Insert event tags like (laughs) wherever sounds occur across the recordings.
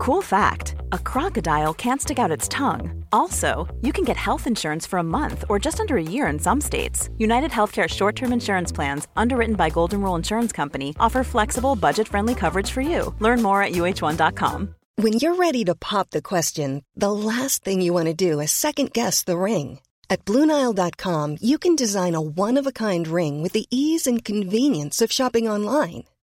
Cool fact a crocodile can't stick out its tongue. Also, you can get health insurance for a month or just under a year in some states. United Healthcare short term insurance plans, underwritten by Golden Rule Insurance Company, offer flexible, budget friendly coverage for you. Learn more at uh1.com. When you're ready to pop the question, the last thing you want to do is second guess the ring. At Bluenile.com, you can design a one of a kind ring with the ease and convenience of shopping online.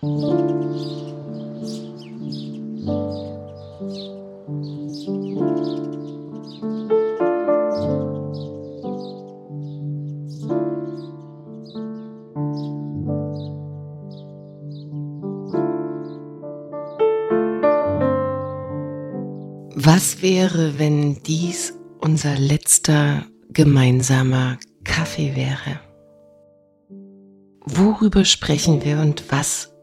Was wäre, wenn dies unser letzter gemeinsamer Kaffee wäre? Worüber sprechen wir und was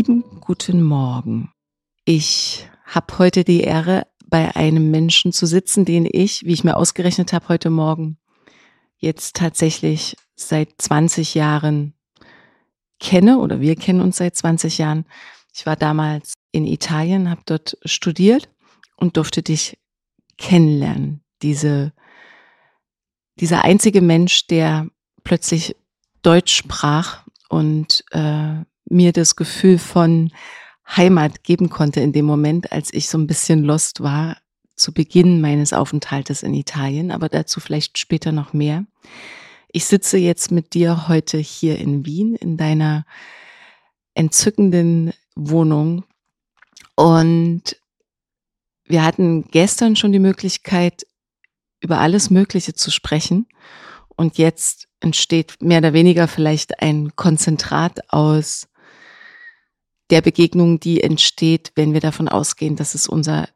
Lieben guten Morgen. Ich habe heute die Ehre, bei einem Menschen zu sitzen, den ich, wie ich mir ausgerechnet habe heute Morgen, jetzt tatsächlich seit 20 Jahren kenne oder wir kennen uns seit 20 Jahren. Ich war damals in Italien, habe dort studiert und durfte dich kennenlernen. Diese, dieser einzige Mensch, der plötzlich Deutsch sprach und äh, mir das Gefühl von Heimat geben konnte in dem Moment, als ich so ein bisschen lost war zu Beginn meines Aufenthaltes in Italien, aber dazu vielleicht später noch mehr. Ich sitze jetzt mit dir heute hier in Wien in deiner entzückenden Wohnung und wir hatten gestern schon die Möglichkeit, über alles Mögliche zu sprechen und jetzt entsteht mehr oder weniger vielleicht ein Konzentrat aus der Begegnung, die entsteht, wenn wir davon ausgehen, dass es unser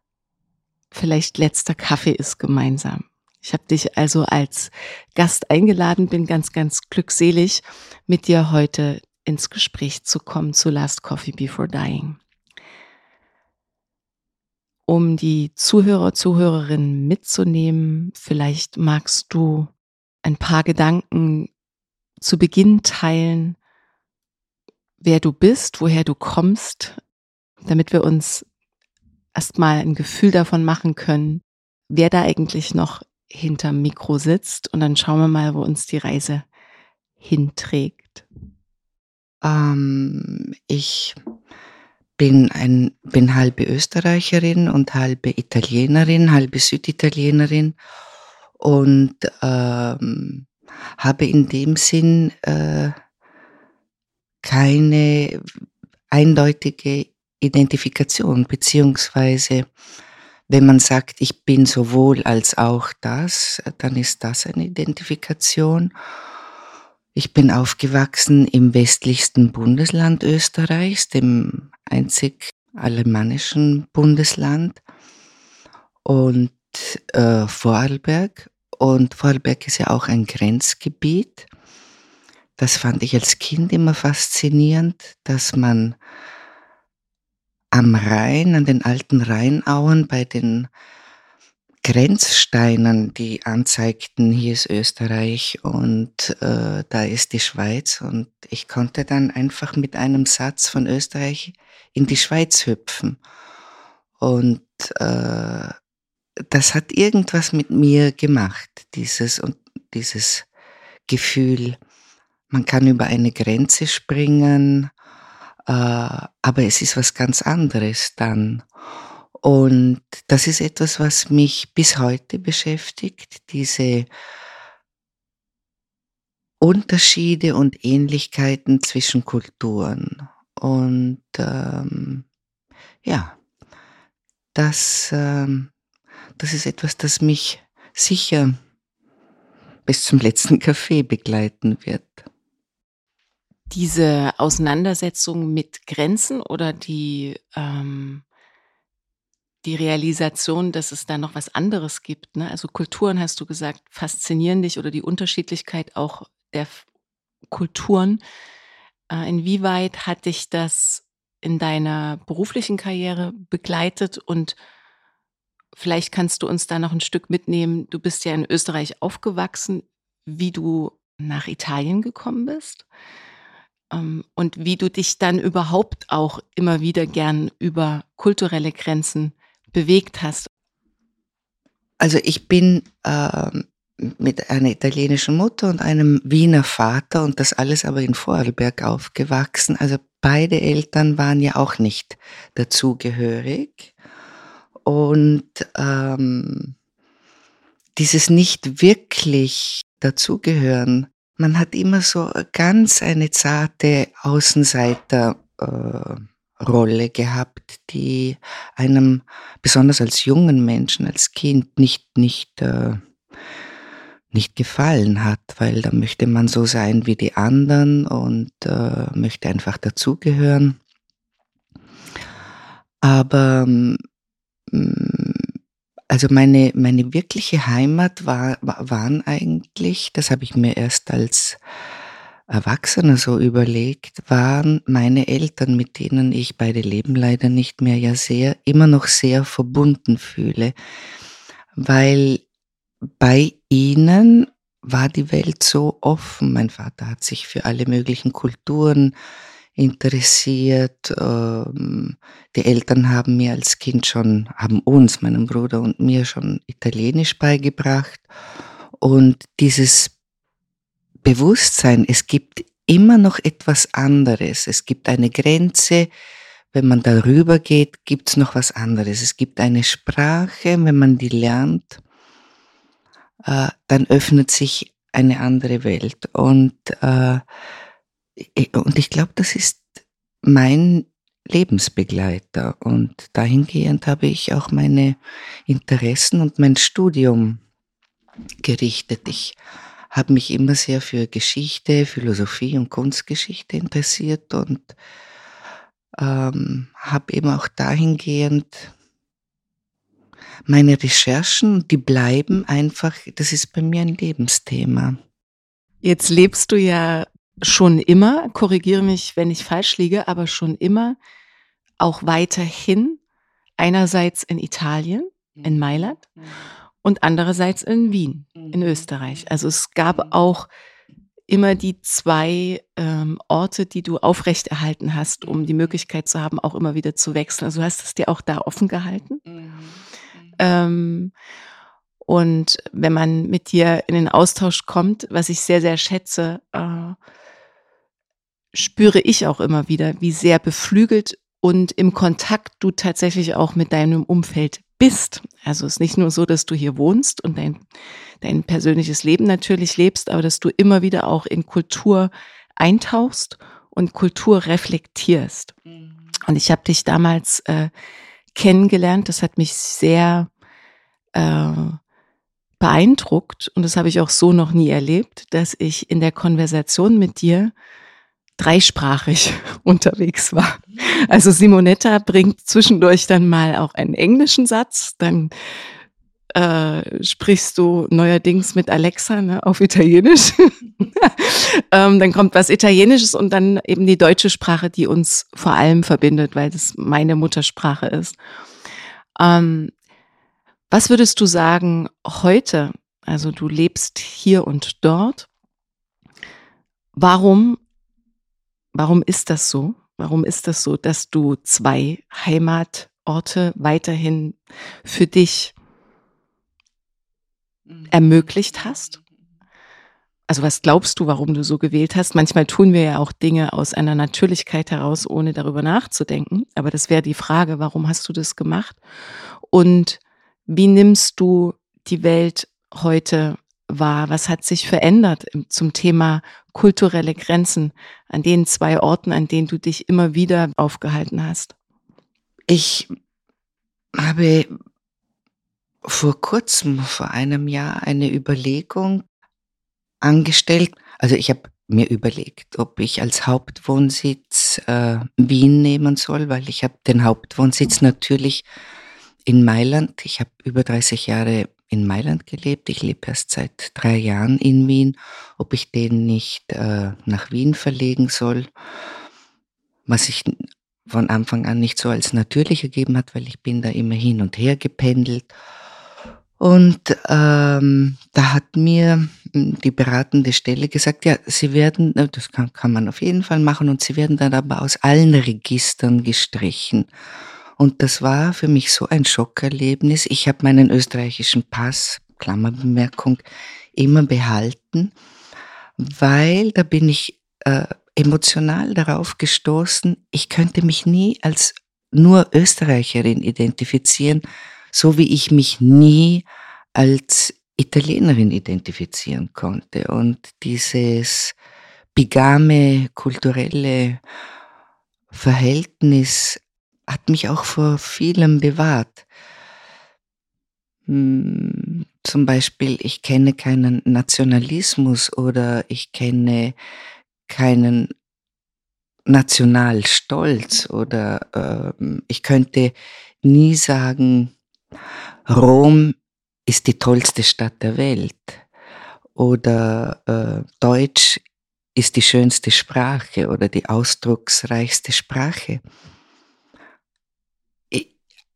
vielleicht letzter Kaffee ist gemeinsam. Ich habe dich also als Gast eingeladen, bin ganz, ganz glückselig, mit dir heute ins Gespräch zu kommen zu Last Coffee Before Dying. Um die Zuhörer, Zuhörerinnen mitzunehmen, vielleicht magst du ein paar Gedanken zu Beginn teilen, wer du bist, woher du kommst, damit wir uns erstmal ein Gefühl davon machen können, wer da eigentlich noch hinterm Mikro sitzt. Und dann schauen wir mal, wo uns die Reise hinträgt. Ähm, ich bin ein bin halbe Österreicherin und halbe Italienerin, halbe Süditalienerin und ähm, habe in dem Sinn äh, keine eindeutige Identifikation, beziehungsweise wenn man sagt, ich bin sowohl als auch das, dann ist das eine Identifikation. Ich bin aufgewachsen im westlichsten Bundesland Österreichs, dem einzig alemannischen Bundesland und äh, Vorarlberg und Vorarlberg ist ja auch ein Grenzgebiet. Das fand ich als Kind immer faszinierend, dass man am Rhein, an den alten Rheinauen bei den Grenzsteinen, die anzeigten, hier ist Österreich und äh, da ist die Schweiz. Und ich konnte dann einfach mit einem Satz von Österreich in die Schweiz hüpfen. Und äh, das hat irgendwas mit mir gemacht, dieses und dieses Gefühl, man kann über eine Grenze springen, äh, aber es ist was ganz anderes dann. Und das ist etwas, was mich bis heute beschäftigt, diese Unterschiede und Ähnlichkeiten zwischen Kulturen. Und ähm, ja, das, ähm, das ist etwas, das mich sicher bis zum letzten (laughs) Kaffee begleiten wird diese Auseinandersetzung mit Grenzen oder die, ähm, die Realisation, dass es da noch was anderes gibt. Ne? Also Kulturen, hast du gesagt, faszinieren dich oder die Unterschiedlichkeit auch der Kulturen. Äh, inwieweit hat dich das in deiner beruflichen Karriere begleitet und vielleicht kannst du uns da noch ein Stück mitnehmen. Du bist ja in Österreich aufgewachsen, wie du nach Italien gekommen bist. Ähm, und wie du dich dann überhaupt auch immer wieder gern über kulturelle Grenzen bewegt hast. Also ich bin äh, mit einer italienischen Mutter und einem Wiener Vater und das alles aber in Vorarlberg aufgewachsen. Also beide Eltern waren ja auch nicht dazugehörig. Und ähm, dieses nicht wirklich dazugehören man hat immer so ganz eine zarte Außenseiterrolle äh, gehabt, die einem besonders als jungen Menschen, als Kind nicht, nicht, äh, nicht gefallen hat, weil da möchte man so sein wie die anderen und äh, möchte einfach dazugehören. Aber mm, also meine, meine wirkliche Heimat war, waren eigentlich, das habe ich mir erst als Erwachsener so überlegt, waren meine Eltern, mit denen ich beide leben leider nicht mehr, ja sehr, immer noch sehr verbunden fühle, weil bei ihnen war die Welt so offen. Mein Vater hat sich für alle möglichen Kulturen interessiert. Ähm, die Eltern haben mir als Kind schon, haben uns, meinem Bruder und mir schon Italienisch beigebracht. Und dieses Bewusstsein, es gibt immer noch etwas anderes. Es gibt eine Grenze. Wenn man darüber geht, gibt es noch was anderes. Es gibt eine Sprache, wenn man die lernt, äh, dann öffnet sich eine andere Welt. Und äh, und ich glaube, das ist mein Lebensbegleiter. Und dahingehend habe ich auch meine Interessen und mein Studium gerichtet. Ich habe mich immer sehr für Geschichte, Philosophie und Kunstgeschichte interessiert und ähm, habe eben auch dahingehend meine Recherchen, die bleiben einfach, das ist bei mir ein Lebensthema. Jetzt lebst du ja schon immer, korrigiere mich, wenn ich falsch liege, aber schon immer auch weiterhin einerseits in Italien, in mhm. Mailand mhm. und andererseits in Wien, in mhm. Österreich. Also es gab auch immer die zwei ähm, Orte, die du aufrechterhalten hast, um die Möglichkeit zu haben, auch immer wieder zu wechseln. Also du hast es dir auch da offen gehalten. Ähm, und wenn man mit dir in den Austausch kommt, was ich sehr, sehr schätze, äh, spüre ich auch immer wieder, wie sehr beflügelt und im Kontakt du tatsächlich auch mit deinem Umfeld bist. Also es ist nicht nur so, dass du hier wohnst und dein, dein persönliches Leben natürlich lebst, aber dass du immer wieder auch in Kultur eintauchst und Kultur reflektierst. Mhm. Und ich habe dich damals äh, kennengelernt, das hat mich sehr äh, beeindruckt und das habe ich auch so noch nie erlebt, dass ich in der Konversation mit dir dreisprachig (laughs) unterwegs war. Also Simonetta bringt zwischendurch dann mal auch einen englischen Satz, dann äh, sprichst du neuerdings mit Alexa ne, auf Italienisch. (laughs) ähm, dann kommt was Italienisches und dann eben die deutsche Sprache, die uns vor allem verbindet, weil das meine Muttersprache ist. Ähm, was würdest du sagen heute? Also du lebst hier und dort. Warum, warum ist das so? Warum ist das so, dass du zwei Heimatorte weiterhin für dich mhm. ermöglicht hast? Also was glaubst du, warum du so gewählt hast? Manchmal tun wir ja auch Dinge aus einer Natürlichkeit heraus, ohne darüber nachzudenken. Aber das wäre die Frage, warum hast du das gemacht? Und wie nimmst du die Welt heute wahr? Was hat sich verändert zum Thema kulturelle Grenzen an den zwei Orten, an denen du dich immer wieder aufgehalten hast? Ich habe vor kurzem, vor einem Jahr, eine Überlegung angestellt. Also ich habe mir überlegt, ob ich als Hauptwohnsitz äh, Wien nehmen soll, weil ich habe den Hauptwohnsitz natürlich in Mailand. Ich habe über 30 Jahre in Mailand gelebt. Ich lebe erst seit drei Jahren in Wien. Ob ich den nicht äh, nach Wien verlegen soll, was sich von Anfang an nicht so als natürlich ergeben hat, weil ich bin da immer hin und her gependelt. Und ähm, da hat mir die beratende Stelle gesagt, ja, sie werden, das kann, kann man auf jeden Fall machen, und sie werden dann aber aus allen Registern gestrichen. Und das war für mich so ein Schockerlebnis. Ich habe meinen österreichischen Pass, Klammerbemerkung, immer behalten, weil da bin ich äh, emotional darauf gestoßen, ich könnte mich nie als nur Österreicherin identifizieren, so wie ich mich nie als Italienerin identifizieren konnte. Und dieses bigame kulturelle Verhältnis hat mich auch vor vielem bewahrt. Hm, zum Beispiel, ich kenne keinen Nationalismus oder ich kenne keinen Nationalstolz oder äh, ich könnte nie sagen, Rom ist die tollste Stadt der Welt oder äh, Deutsch ist die schönste Sprache oder die ausdrucksreichste Sprache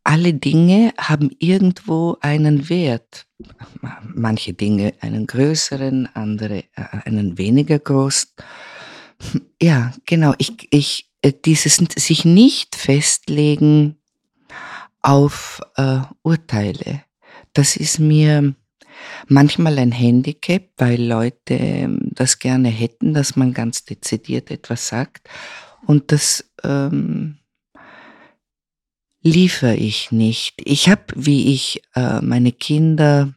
alle Dinge haben irgendwo einen Wert. Manche Dinge einen größeren, andere äh, einen weniger großen. Ja, genau. Ich, ich, äh, dieses sich nicht festlegen auf äh, Urteile, das ist mir manchmal ein Handicap, weil Leute ähm, das gerne hätten, dass man ganz dezidiert etwas sagt. Und das ähm, liefere ich nicht. Ich habe, wie ich äh, meine Kinder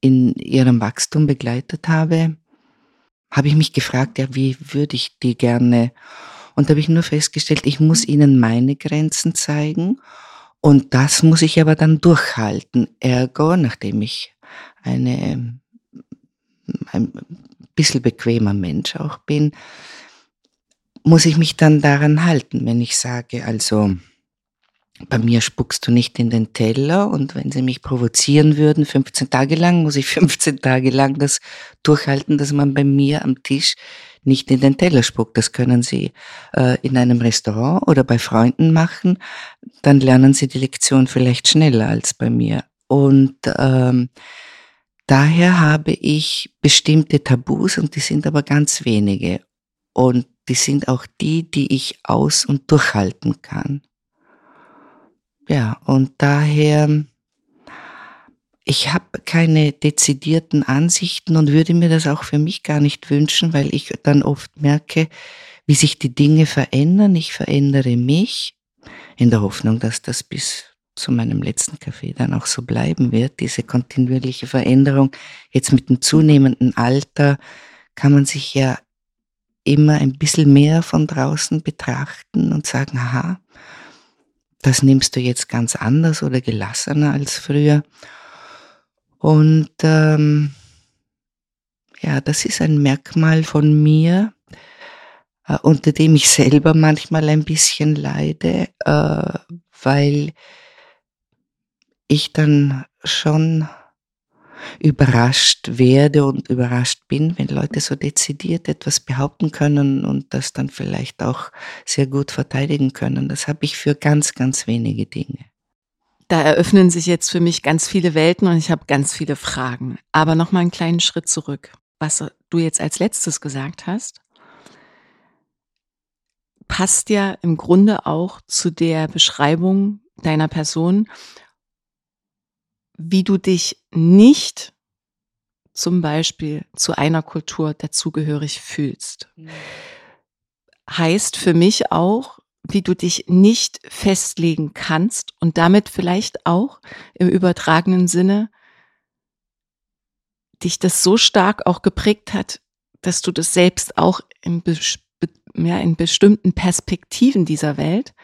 in ihrem Wachstum begleitet habe, habe ich mich gefragt, ja, wie würde ich die gerne? Und da habe ich nur festgestellt, ich muss ihnen meine Grenzen zeigen und das muss ich aber dann durchhalten. Ergo, nachdem ich eine, ein bisschen bequemer Mensch auch bin, muss ich mich dann daran halten, wenn ich sage, also, bei mir spuckst du nicht in den Teller und wenn sie mich provozieren würden, 15 Tage lang, muss ich (laughs) 15 Tage lang das durchhalten, dass man bei mir am Tisch nicht in den Teller spuckt. Das können sie äh, in einem Restaurant oder bei Freunden machen. Dann lernen sie die Lektion vielleicht schneller als bei mir. Und ähm, daher habe ich bestimmte Tabus und die sind aber ganz wenige. Und die sind auch die, die ich aus- und durchhalten kann. Ja, und daher, ich habe keine dezidierten Ansichten und würde mir das auch für mich gar nicht wünschen, weil ich dann oft merke, wie sich die Dinge verändern. Ich verändere mich in der Hoffnung, dass das bis zu meinem letzten Kaffee dann auch so bleiben wird, diese kontinuierliche Veränderung. Jetzt mit dem zunehmenden Alter kann man sich ja immer ein bisschen mehr von draußen betrachten und sagen, aha, das nimmst du jetzt ganz anders oder gelassener als früher. Und ähm, ja, das ist ein Merkmal von mir, äh, unter dem ich selber manchmal ein bisschen leide, äh, weil ich dann schon überrascht werde und überrascht bin, wenn Leute so dezidiert etwas behaupten können und das dann vielleicht auch sehr gut verteidigen können. Das habe ich für ganz, ganz wenige Dinge. Da eröffnen sich jetzt für mich ganz viele Welten und ich habe ganz viele Fragen. Aber noch mal einen kleinen Schritt zurück. Was du jetzt als letztes gesagt hast, passt ja im Grunde auch zu der Beschreibung deiner Person, wie du dich nicht zum Beispiel zu einer Kultur dazugehörig fühlst. Mhm. Heißt für mich auch, wie du dich nicht festlegen kannst und damit vielleicht auch im übertragenen Sinne dich das so stark auch geprägt hat, dass du das selbst auch in, ja, in bestimmten Perspektiven dieser Welt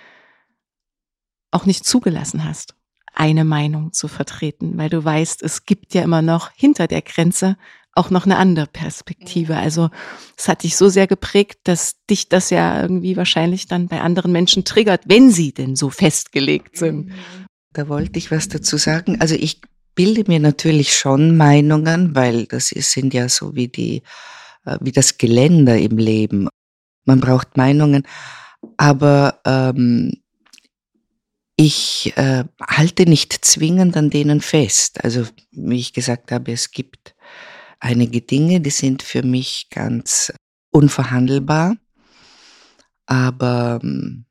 auch nicht zugelassen hast, eine Meinung zu vertreten, weil du weißt, es gibt ja immer noch hinter der Grenze auch noch eine andere Perspektive. Also es hat dich so sehr geprägt, dass dich das ja irgendwie wahrscheinlich dann bei anderen Menschen triggert, wenn sie denn so festgelegt sind. Mhm. Da wollte ich was dazu sagen. Also ich bilde mir natürlich schon Meinungen, weil das ist, sind ja so wie die, äh, wie das Geländer im Leben. Man braucht Meinungen, aber ähm, ich äh, halte nicht zwingend an denen fest. Also wie ich gesagt habe, es gibt einige Dinge, die sind für mich ganz unverhandelbar, aber ähm,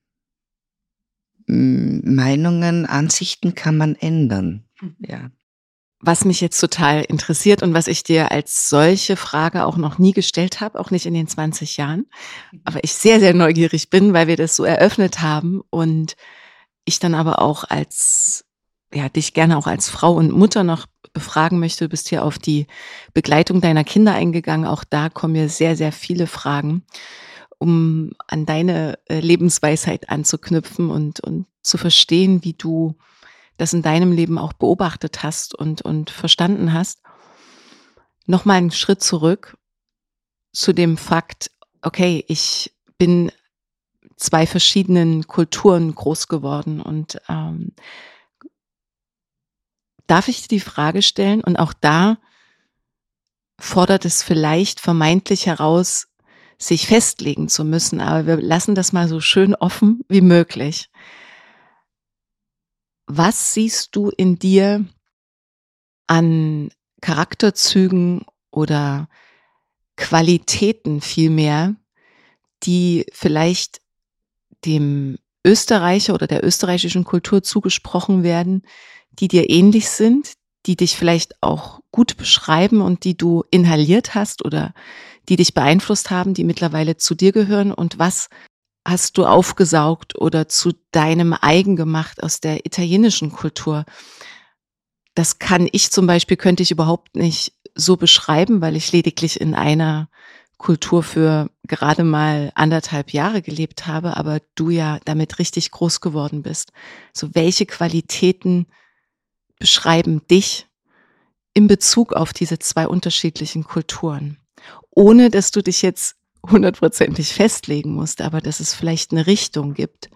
Meinungen, Ansichten kann man ändern. Mhm. Ja. Was mich jetzt total interessiert und was ich dir als solche Frage auch noch nie gestellt habe, auch nicht in den 20 Jahren, mhm. aber ich sehr, sehr neugierig bin, weil wir das so eröffnet haben und ich dann aber auch als, ja, dich gerne auch als Frau und Mutter noch befragen möchte. Du bist hier auf die Begleitung deiner Kinder eingegangen. Auch da kommen mir sehr, sehr viele Fragen, um an deine äh, Lebensweisheit anzuknüpfen und, und zu verstehen, wie du das in deinem Leben auch beobachtet hast und, und verstanden hast. Nochmal einen Schritt zurück zu dem Fakt, okay, ich bin zwei verschiedenen Kulturen groß geworden und ähm, darf ich dir die Frage stellen? Und auch da fordert es vielleicht vermeintlich heraus, sich festlegen zu müssen, aber wir lassen das mal so schön offen wie möglich. Was siehst du in dir an Charakterzügen oder Qualitäten vielmehr, die vielleicht dem Österreicher oder der österreichischen Kultur zugesprochen werden, die dir ähnlich sind, die dich vielleicht auch gut beschreiben und die du inhaliert hast oder die dich beeinflusst haben, die mittlerweile zu dir gehören und was hast du aufgesaugt oder zu deinem eigen gemacht aus der italienischen Kultur? Das kann ich zum Beispiel, könnte ich überhaupt nicht so beschreiben, weil ich lediglich in einer Kultur für gerade mal anderthalb Jahre gelebt habe, aber du ja damit richtig groß geworden bist. So welche Qualitäten beschreiben dich in Bezug auf diese zwei unterschiedlichen Kulturen? Ohne dass du dich jetzt hundertprozentig festlegen musst, aber dass es vielleicht eine Richtung gibt,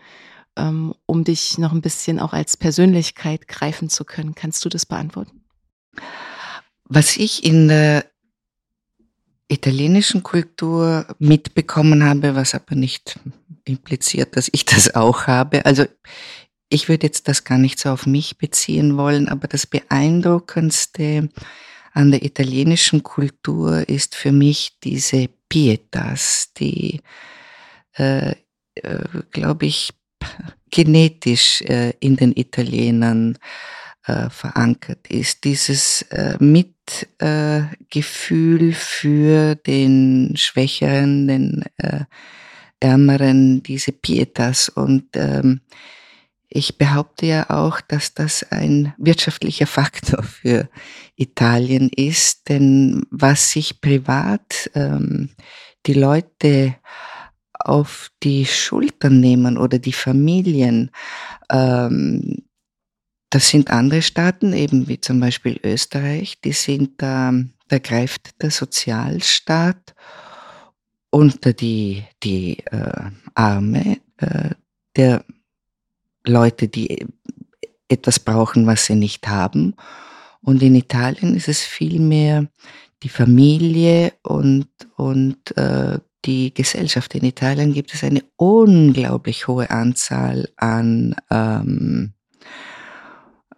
ähm, um dich noch ein bisschen auch als Persönlichkeit greifen zu können. Kannst du das beantworten? Was ich in der italienischen Kultur mitbekommen habe, was aber nicht impliziert, dass ich das auch habe. Also ich würde jetzt das gar nicht so auf mich beziehen wollen, aber das Beeindruckendste an der italienischen Kultur ist für mich diese Pietas, die, äh, äh, glaube ich, genetisch äh, in den Italienern äh, verankert ist. Dieses äh, Mitgefühl für den Schwächeren, den äh, Ärmeren, diese Pietas. Und ähm, ich behaupte ja auch, dass das ein wirtschaftlicher Faktor für Italien ist, denn was sich privat ähm, die Leute auf die Schultern nehmen oder die Familien, ähm, das sind andere Staaten, eben wie zum Beispiel Österreich, die sind da, da greift der Sozialstaat unter die, die äh, Arme äh, der Leute, die etwas brauchen, was sie nicht haben. Und in Italien ist es vielmehr die Familie und, und äh, die Gesellschaft. In Italien gibt es eine unglaublich hohe Anzahl an, ähm,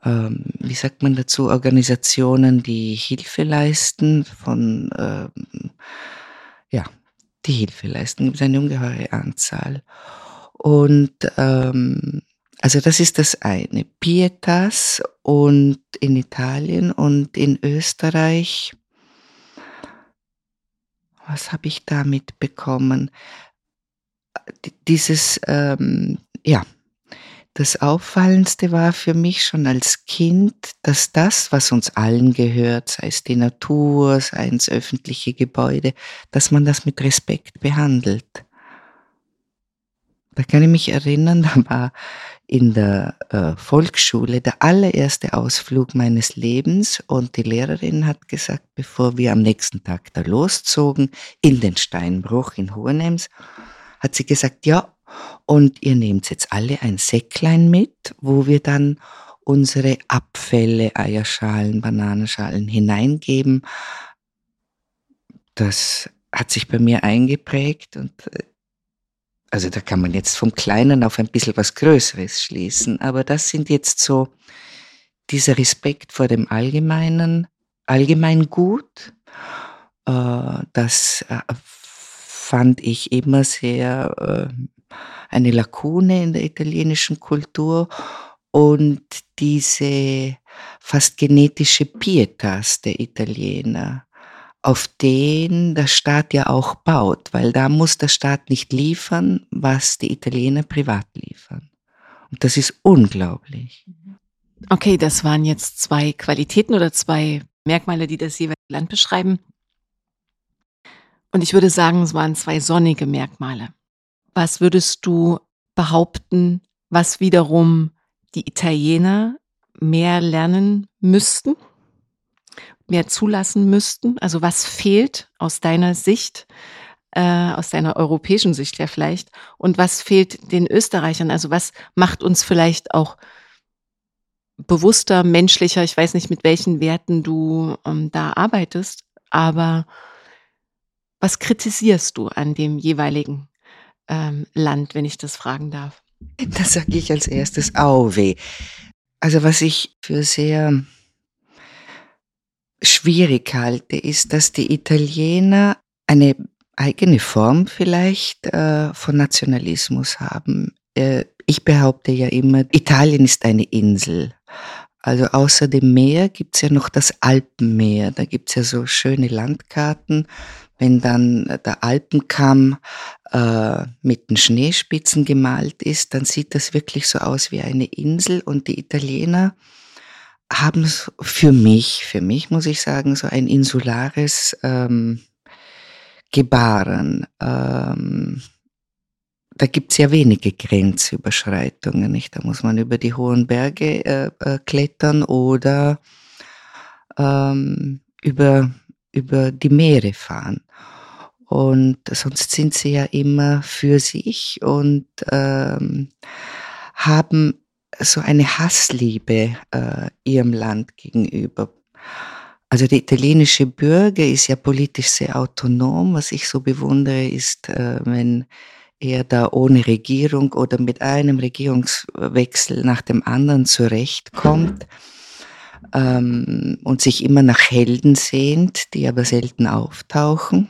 ähm, wie sagt man dazu, Organisationen, die Hilfe leisten, von, ähm, ja, die Hilfe leisten. Gibt es eine ungeheure Anzahl. Und ähm, also das ist das eine. Pietas und in Italien und in Österreich. Was habe ich da mitbekommen? Dieses, ähm, ja, das Auffallendste war für mich schon als Kind, dass das, was uns allen gehört, sei es die Natur, sei es öffentliche Gebäude, dass man das mit Respekt behandelt. Da kann ich mich erinnern, (laughs) da war in der äh, Volksschule der allererste Ausflug meines Lebens und die Lehrerin hat gesagt, bevor wir am nächsten Tag da loszogen in den Steinbruch in Hohenems, hat sie gesagt, ja, und ihr nehmt jetzt alle ein Säcklein mit, wo wir dann unsere Abfälle, Eierschalen, Bananenschalen hineingeben. Das hat sich bei mir eingeprägt und äh, also da kann man jetzt vom Kleinen auf ein bisschen was Größeres schließen, aber das sind jetzt so dieser Respekt vor dem Allgemeinen, Allgemeingut, äh, das äh, fand ich immer sehr eine Lakune in der italienischen Kultur und diese fast genetische Pietas der Italiener auf den der Staat ja auch baut, weil da muss der Staat nicht liefern, was die Italiener privat liefern. Und das ist unglaublich. Okay, das waren jetzt zwei Qualitäten oder zwei Merkmale, die das jeweilige Land beschreiben. Und ich würde sagen, es waren zwei sonnige Merkmale. Was würdest du behaupten, was wiederum die Italiener mehr lernen müssten? mehr zulassen müssten? Also was fehlt aus deiner Sicht, äh, aus deiner europäischen Sicht ja vielleicht? Und was fehlt den Österreichern? Also was macht uns vielleicht auch bewusster, menschlicher? Ich weiß nicht, mit welchen Werten du ähm, da arbeitest, aber was kritisierst du an dem jeweiligen ähm, Land, wenn ich das fragen darf? Das sage ich als erstes Auweh. Also was ich für sehr schwierig halte, ist, dass die Italiener eine eigene Form vielleicht äh, von Nationalismus haben. Äh, ich behaupte ja immer, Italien ist eine Insel. Also außer dem Meer gibt's ja noch das Alpenmeer. Da gibt's ja so schöne Landkarten. Wenn dann der Alpenkamm äh, mit den Schneespitzen gemalt ist, dann sieht das wirklich so aus wie eine Insel. Und die Italiener haben für mich, für mich muss ich sagen, so ein insulares ähm, Gebaren. Ähm, da gibt es ja wenige Grenzüberschreitungen, nicht? Da muss man über die hohen Berge äh, äh, klettern oder ähm, über, über die Meere fahren. Und sonst sind sie ja immer für sich und ähm, haben so eine Hassliebe äh, ihrem Land gegenüber. Also der italienische Bürger ist ja politisch sehr autonom. Was ich so bewundere, ist, äh, wenn er da ohne Regierung oder mit einem Regierungswechsel nach dem anderen zurechtkommt ähm, und sich immer nach Helden sehnt, die aber selten auftauchen,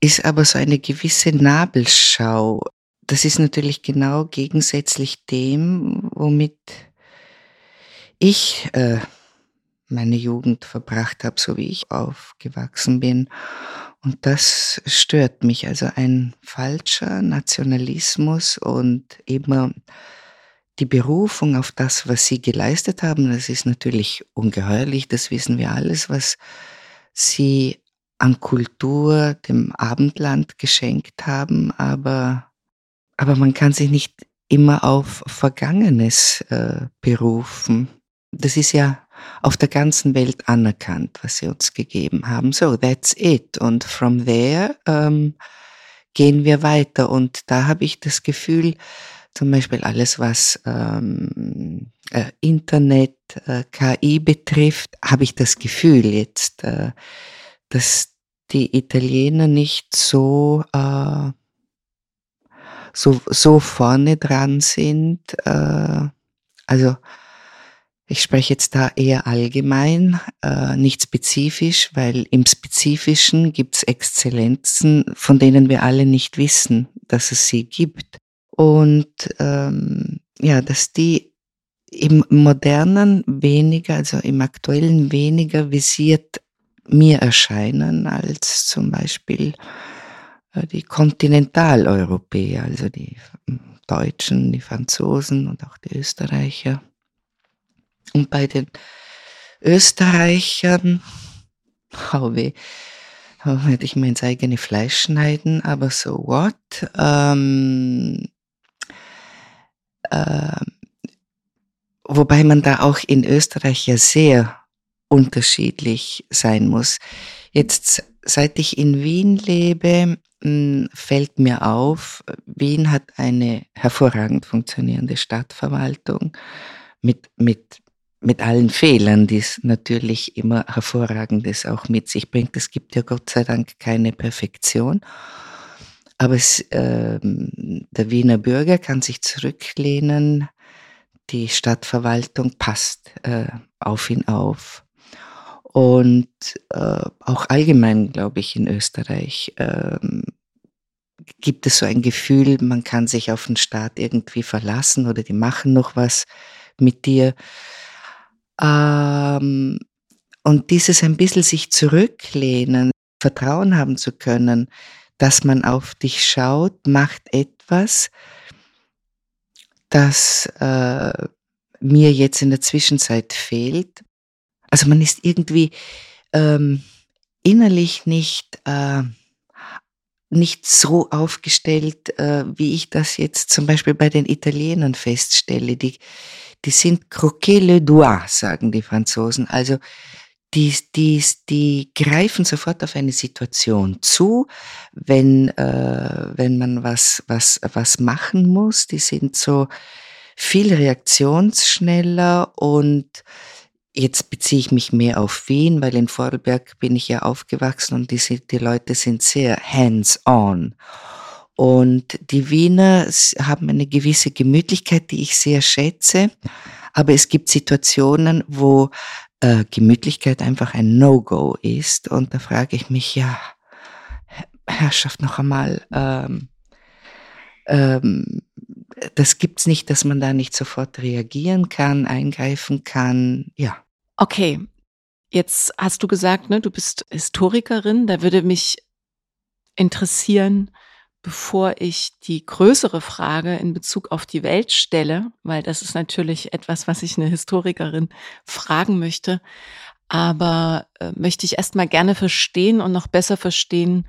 ist aber so eine gewisse Nabelschau das ist natürlich genau gegensätzlich dem, womit ich äh, meine Jugend verbracht habe, so wie ich aufgewachsen bin. Und das stört mich. Also ein falscher Nationalismus und immer die Berufung auf das, was sie geleistet haben, das ist natürlich ungeheuerlich, das wissen wir alles, was sie an Kultur dem Abendland geschenkt haben, aber aber man kann sich nicht immer auf Vergangenes äh, berufen. Das ist ja auf der ganzen Welt anerkannt, was sie uns gegeben haben. So, that's it. Und from there ähm, gehen wir weiter. Und da habe ich das Gefühl, zum Beispiel alles, was ähm, äh, Internet äh, KI betrifft, habe ich das Gefühl jetzt, äh, dass die Italiener nicht so, äh, so, so vorne dran sind. Äh, also ich spreche jetzt da eher allgemein, äh, nicht spezifisch, weil im Spezifischen gibt es Exzellenzen, von denen wir alle nicht wissen, dass es sie gibt. Und ähm, ja, dass die im modernen weniger, also im aktuellen weniger visiert mir erscheinen als zum Beispiel äh, die Kontinentaleuropäer, also die Deutschen, die Franzosen und auch die Österreicher. Und bei den Österreichern, oh weh, oh, werde ich mir ins eigene Fleisch schneiden, aber so what? Ähm, äh, wobei man da auch in Österreich ja sehr unterschiedlich sein muss. Jetzt, seit ich in Wien lebe, hm, fällt mir auf, Wien hat eine hervorragend funktionierende Stadtverwaltung mit, mit mit allen Fehlern, die es natürlich immer Hervorragendes auch mit sich bringt. Es gibt ja Gott sei Dank keine Perfektion. Aber es, äh, der Wiener Bürger kann sich zurücklehnen, die Stadtverwaltung passt äh, auf ihn auf. Und äh, auch allgemein, glaube ich, in Österreich äh, gibt es so ein Gefühl, man kann sich auf den Staat irgendwie verlassen oder die machen noch was mit dir. Ähm, und dieses ein bisschen sich zurücklehnen, Vertrauen haben zu können, dass man auf dich schaut, macht etwas, das äh, mir jetzt in der Zwischenzeit fehlt. Also man ist irgendwie ähm, innerlich nicht, äh, nicht so aufgestellt, äh, wie ich das jetzt zum Beispiel bei den Italienern feststelle. Die, die sind croquer le doigt, sagen die Franzosen. Also die, die, die greifen sofort auf eine Situation zu, wenn, äh, wenn man was, was, was machen muss. Die sind so viel reaktionsschneller und jetzt beziehe ich mich mehr auf Wien, weil in Vorarlberg bin ich ja aufgewachsen und die, die Leute sind sehr hands-on. Und die Wiener haben eine gewisse Gemütlichkeit, die ich sehr schätze. Aber es gibt Situationen, wo äh, Gemütlichkeit einfach ein No-Go ist. Und da frage ich mich, ja, Herrschaft noch einmal, ähm, ähm, das gibt's nicht, dass man da nicht sofort reagieren kann, eingreifen kann. Ja. Okay, jetzt hast du gesagt, ne, du bist Historikerin. Da würde mich interessieren, bevor ich die größere Frage in Bezug auf die Welt stelle, weil das ist natürlich etwas, was ich eine Historikerin fragen möchte, aber äh, möchte ich erstmal gerne verstehen und noch besser verstehen,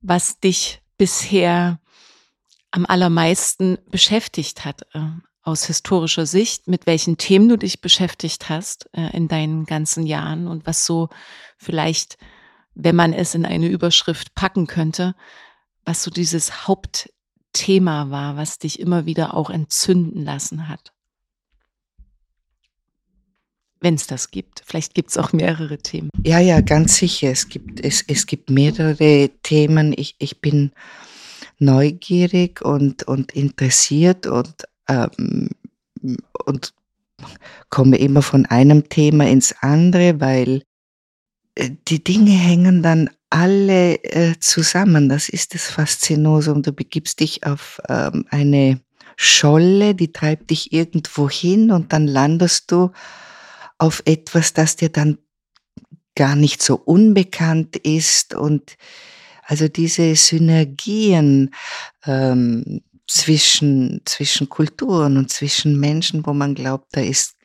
was dich bisher am allermeisten beschäftigt hat äh, aus historischer Sicht, mit welchen Themen du dich beschäftigt hast äh, in deinen ganzen Jahren und was so vielleicht, wenn man es in eine Überschrift packen könnte, was so dieses Hauptthema war, was dich immer wieder auch entzünden lassen hat? Wenn es das gibt. Vielleicht gibt es auch mehrere Themen. Ja, ja, ganz sicher. Es gibt, es, es gibt mehrere Themen. Ich, ich bin neugierig und, und interessiert und, ähm, und komme immer von einem Thema ins andere, weil äh, die Dinge hängen dann alle äh, zusammen. Das ist das Faszinosum. Du begibst dich auf ähm, eine Scholle, die treibt dich irgendwo hin und dann landest du auf etwas, das dir dann gar nicht so unbekannt ist und also diese Synergien ähm, zwischen, zwischen Kulturen und zwischen Menschen, wo man glaubt, da ist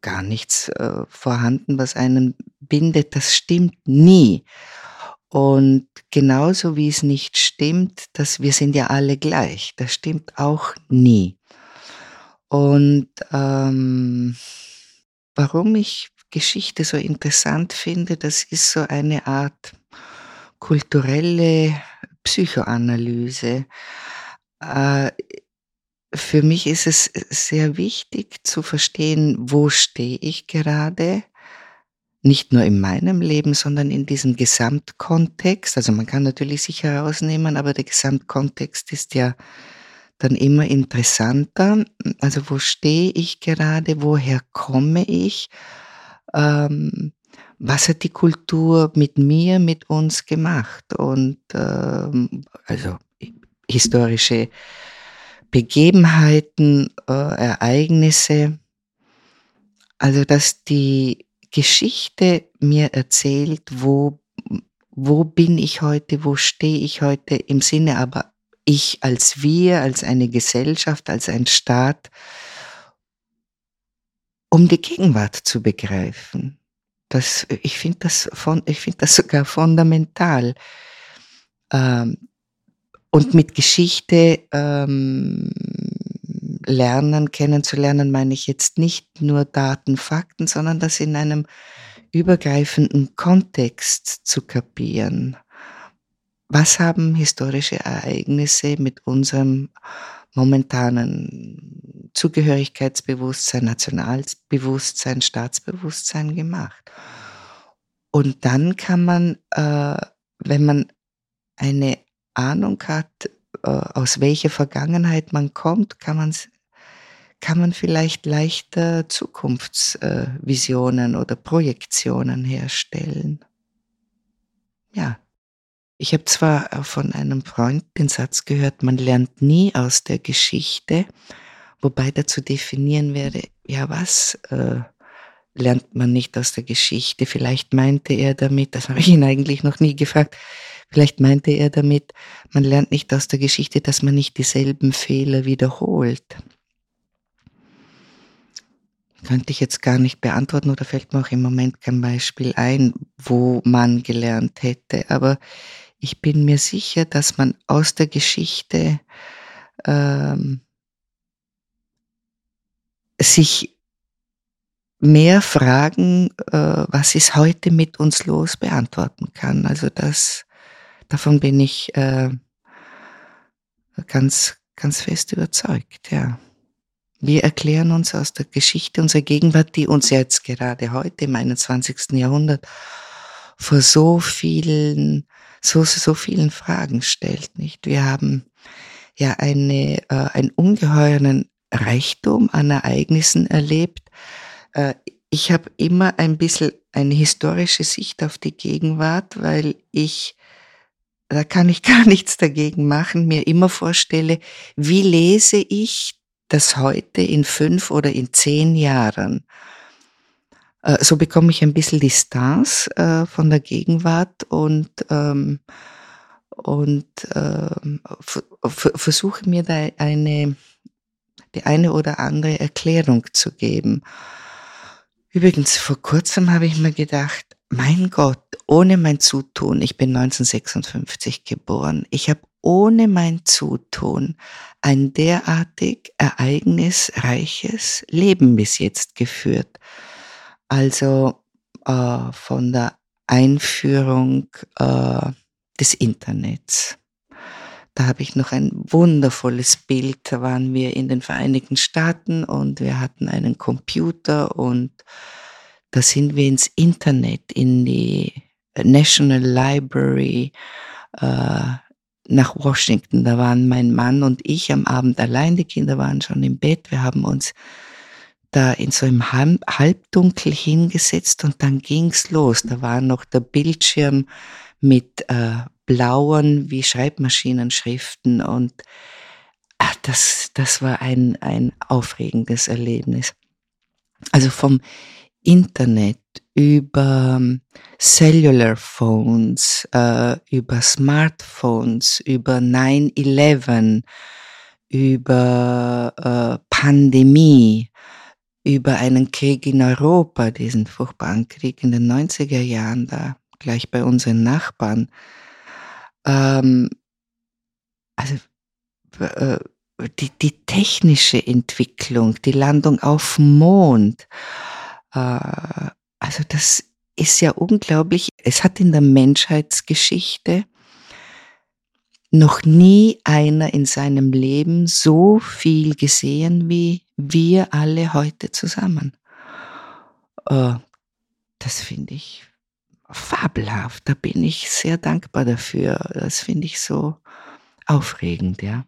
gar nichts äh, vorhanden, was einen bindet, das stimmt nie. Und genauso wie es nicht stimmt, dass wir sind ja alle gleich, das stimmt auch nie. Und ähm, warum ich Geschichte so interessant finde, das ist so eine Art kulturelle Psychoanalyse. Äh, für mich ist es sehr wichtig zu verstehen, wo stehe ich gerade, nicht nur in meinem Leben, sondern in diesem Gesamtkontext. Also man kann natürlich sich herausnehmen, aber der Gesamtkontext ist ja dann immer interessanter. Also wo stehe ich gerade, woher komme ich, ähm, was hat die Kultur mit mir, mit uns gemacht und ähm, also historische Begebenheiten, äh, Ereignisse, also dass die Geschichte mir erzählt, wo, wo bin ich heute, wo stehe ich heute im Sinne aber ich als wir, als eine Gesellschaft, als ein Staat, um die Gegenwart zu begreifen. Das, ich finde das, find das sogar fundamental. Ähm, und mit Geschichte ähm, lernen, kennenzulernen, meine ich jetzt nicht nur Daten, Fakten, sondern das in einem übergreifenden Kontext zu kapieren. Was haben historische Ereignisse mit unserem momentanen Zugehörigkeitsbewusstsein, Nationalbewusstsein, Staatsbewusstsein gemacht? Und dann kann man, äh, wenn man eine Ahnung hat, aus welcher Vergangenheit man kommt, kann man kann man vielleicht leichter Zukunftsvisionen oder Projektionen herstellen. Ja. Ich habe zwar von einem Freund den Satz gehört, man lernt nie aus der Geschichte, wobei dazu definieren wäre, ja was äh, lernt man nicht aus der Geschichte? Vielleicht meinte er damit, das habe ich ihn eigentlich noch nie gefragt, Vielleicht meinte er damit, man lernt nicht aus der Geschichte, dass man nicht dieselben Fehler wiederholt. Könnte ich jetzt gar nicht beantworten oder fällt mir auch im Moment kein Beispiel ein, wo man gelernt hätte. Aber ich bin mir sicher, dass man aus der Geschichte ähm, sich mehr Fragen, äh, was ist heute mit uns los, beantworten kann. Also das Davon bin ich äh, ganz, ganz fest überzeugt, ja. Wir erklären uns aus der Geschichte unserer Gegenwart, die uns jetzt gerade heute im 21. Jahrhundert vor so vielen, so, so vielen Fragen stellt, nicht? Wir haben ja eine, äh, einen ungeheuren Reichtum an Ereignissen erlebt. Äh, ich habe immer ein bisschen eine historische Sicht auf die Gegenwart, weil ich da kann ich (laughs) gar nichts dagegen machen, mir immer vorstelle, wie lese ich das heute in fünf oder in zehn Jahren? Äh, so bekomme ich ein bisschen Distanz äh, von der Gegenwart und, ähm, und ähm, versuche mir da eine, die eine oder andere Erklärung zu geben. Übrigens, vor kurzem habe ich mir gedacht, mein Gott, ohne mein Zutun, ich bin 1956 geboren, ich habe ohne mein Zutun ein derartig ereignisreiches Leben bis jetzt geführt. Also äh, von der Einführung äh, des Internets. Da habe ich noch ein wundervolles Bild. Da waren wir in den Vereinigten Staaten und wir hatten einen Computer und da sind wir ins Internet, in die National Library äh, nach Washington. Da waren mein Mann und ich am Abend allein, die Kinder waren schon im Bett. Wir haben uns da in so einem Halbdunkel hingesetzt und dann ging's los. Da war noch der Bildschirm mit äh, blauen wie Schreibmaschinenschriften und ach, das, das war ein, ein aufregendes Erlebnis. Also vom Internet, über ähm, Cellular Phones, äh, über Smartphones, über 9-11, über äh, Pandemie, über einen Krieg in Europa, diesen furchtbaren Krieg in den 90er Jahren da, gleich bei unseren Nachbarn. Ähm, also äh, die, die technische Entwicklung, die Landung auf Mond, also das ist ja unglaublich. Es hat in der Menschheitsgeschichte noch nie einer in seinem Leben so viel gesehen wie wir alle heute zusammen. Äh, das finde ich fabelhaft. Da bin ich sehr dankbar dafür. Das finde ich so aufregend, ja.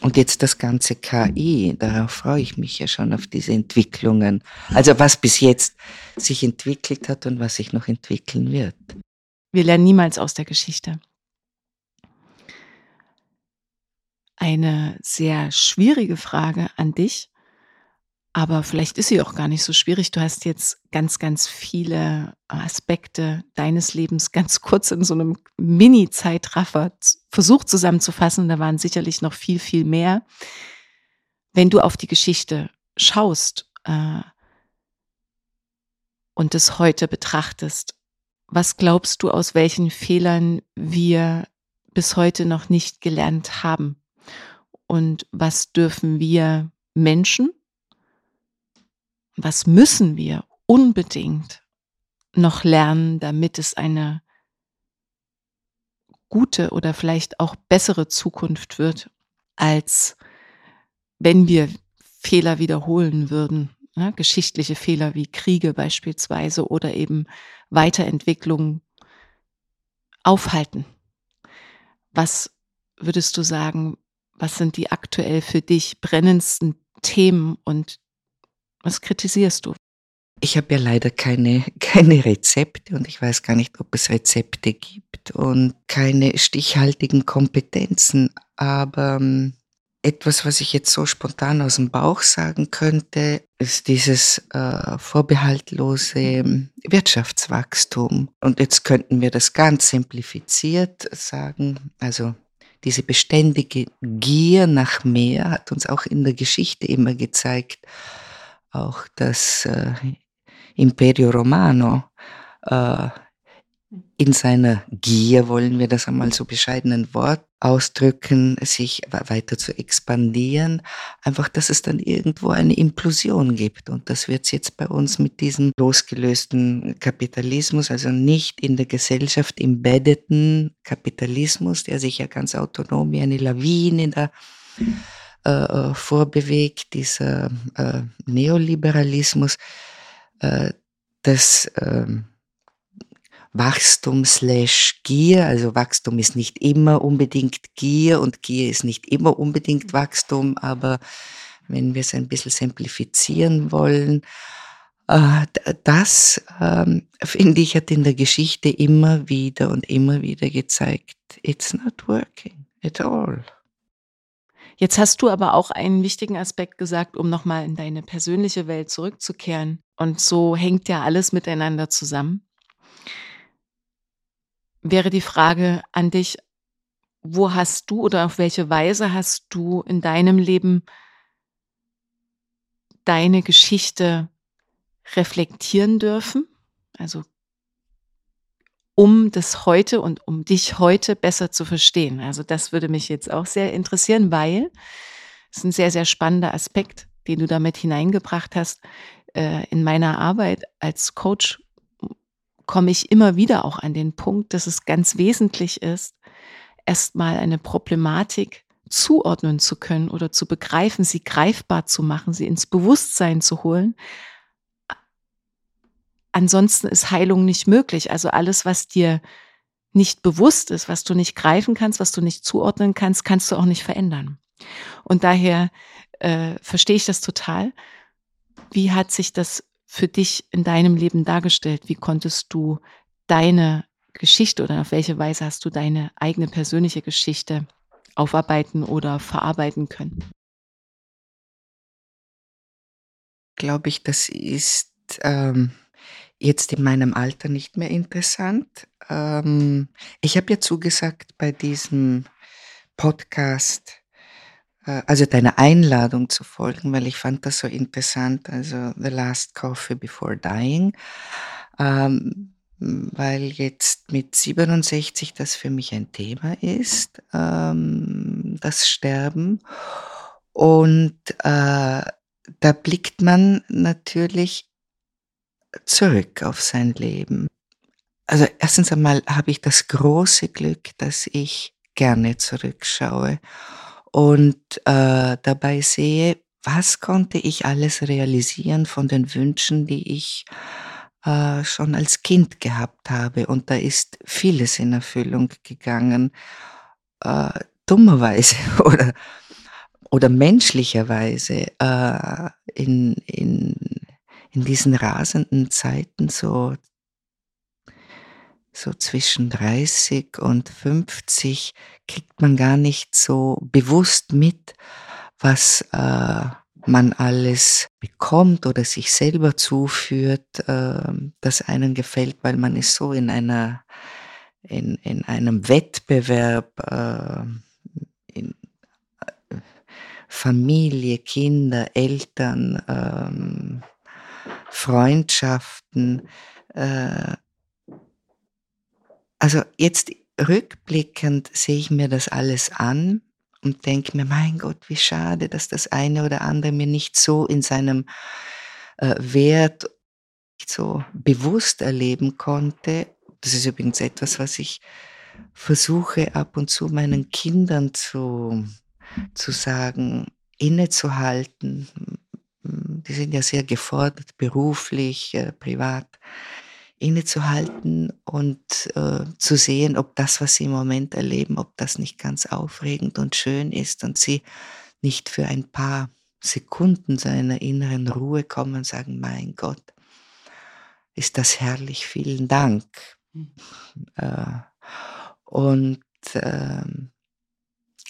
Und jetzt das ganze KI, darauf freue ich mich ja schon auf diese Entwicklungen. Also was bis jetzt sich entwickelt hat und was sich noch entwickeln wird. Wir lernen niemals aus der Geschichte. Eine sehr schwierige Frage an dich. Aber vielleicht ist sie auch gar nicht so schwierig. Du hast jetzt ganz, ganz viele Aspekte deines Lebens (laughs) ganz kurz in so einem Mini-Zeitraffer versucht zusammenzufassen. Da waren sicherlich noch viel, viel mehr. Wenn du auf die Geschichte schaust äh, und es heute betrachtest, was glaubst du, aus welchen Fehlern wir bis heute noch nicht gelernt haben? Und was dürfen wir Menschen was müssen wir unbedingt noch lernen, damit es eine gute oder vielleicht auch bessere Zukunft wird, als wenn wir Fehler wiederholen würden. Ja, geschichtliche Fehler wie Kriege beispielsweise oder eben Weiterentwicklung aufhalten. Was würdest du sagen, was sind die aktuell für dich brennendsten Themen und was kritisierst du? Ich habe ja leider keine, (laughs) keine Rezepte und ich weiß gar nicht, ob es Rezepte gibt und keine stichhaltigen Kompetenzen. Aber ähm, etwas, was ich jetzt so spontan aus dem Bauch sagen könnte, ist dieses äh, vorbehaltlose Wirtschaftswachstum. Und jetzt könnten wir das ganz simplifiziert sagen. Also diese beständige Gier nach mehr hat uns auch in der Geschichte immer gezeigt, auch das äh, Imperio Romano äh, in seiner Gier, wollen wir das einmal so bescheidenen Wort ausdrücken, sich weiter zu expandieren, einfach, dass es dann irgendwo eine Implosion gibt. Und das wird es jetzt bei uns mit diesem losgelösten Kapitalismus, also nicht in der Gesellschaft embeddeten Kapitalismus, der sich ja ganz autonom wie eine Lawine da äh, äh, vorbewegt, dieser äh, Neoliberalismus, äh, das äh, Wachstum slash Gier, also Wachstum ist nicht immer unbedingt Gier und Gier ist nicht immer unbedingt Wachstum, aber wenn wir es ein bisschen simplifizieren wollen, äh, das, ähm, (laughs) finde ich, hat in der Geschichte immer wieder und immer wieder gezeigt, it's not working at all. Jetzt hast du aber auch einen wichtigen Aspekt gesagt, um nochmal in deine persönliche Welt zurückzukehren. Und so hängt ja alles miteinander zusammen. Wäre die Frage an dich, wo hast du oder auf welche Weise hast du in deinem Leben deine Geschichte reflektieren dürfen? Also um das heute und um dich heute besser zu verstehen. Also das würde mich jetzt auch sehr interessieren, weil es ein sehr, sehr spannender Aspekt, den du damit hineingebracht hast. Äh, in meiner Arbeit als Coach komme ich immer wieder auch an den Punkt, dass es ganz wesentlich ist, erstmal eine Problematik zuordnen zu können oder zu begreifen, sie greifbar zu machen, sie ins Bewusstsein zu holen, ansonsten ist Heilung nicht möglich. Also alles, was dir nicht bewusst ist, was du nicht greifen kannst, was du nicht zuordnen kannst, kannst du auch nicht verändern. Und daher äh, verstehe ich das total. Wie hat sich das für dich in deinem Leben dargestellt? Wie konntest du deine Geschichte oder auf welche Weise hast du deine eigene persönliche Geschichte aufarbeiten oder verarbeiten können? Glaube ich, das ist ähm, jetzt in meinem Alter nicht mehr interessant. Ähm, ich habe ja zugesagt bei diesem Podcast, äh, also deiner Einladung zu folgen, weil ich fand das so interessant, also The Last Coffee Before Dying, ähm, weil jetzt mit 67 das für mich ein Thema ist, ähm, das Sterben. Und äh, da blickt man natürlich zurück auf sein Leben. Also erstens einmal habe ich das große Glück, dass ich gerne zurückschaue und äh, dabei sehe, was konnte ich alles realisieren von den Wünschen, die ich äh, schon als Kind gehabt habe. Und da ist vieles in Erfüllung gegangen, äh, dummerweise (laughs) oder, oder menschlicherweise äh, in, in, in diesen rasenden Zeiten so so zwischen 30 und 50 kriegt man gar nicht so bewusst mit, was äh, man alles bekommt oder sich selber zuführt, äh, das einen gefällt, weil man ist so in einer in, in einem Wettbewerb äh, in Familie, Kinder, Eltern, ähm, Freundschaften. Äh, also jetzt rückblickend sehe ich mir das alles an und denke mir, mein Gott, wie schade, dass das eine oder andere mir nicht so in seinem äh, Wert so bewusst erleben konnte. Das ist übrigens etwas, was ich versuche ab und zu meinen Kindern zu, zu sagen, innezuhalten. Die sind ja sehr gefordert, beruflich, äh, privat innezuhalten und äh, zu sehen, ob das, was sie im Moment erleben, ob das nicht ganz aufregend und schön ist und sie nicht für ein paar Sekunden seiner inneren Ruhe kommen und sagen, mein Gott, ist das herrlich, vielen Dank. Mhm. Äh, und äh,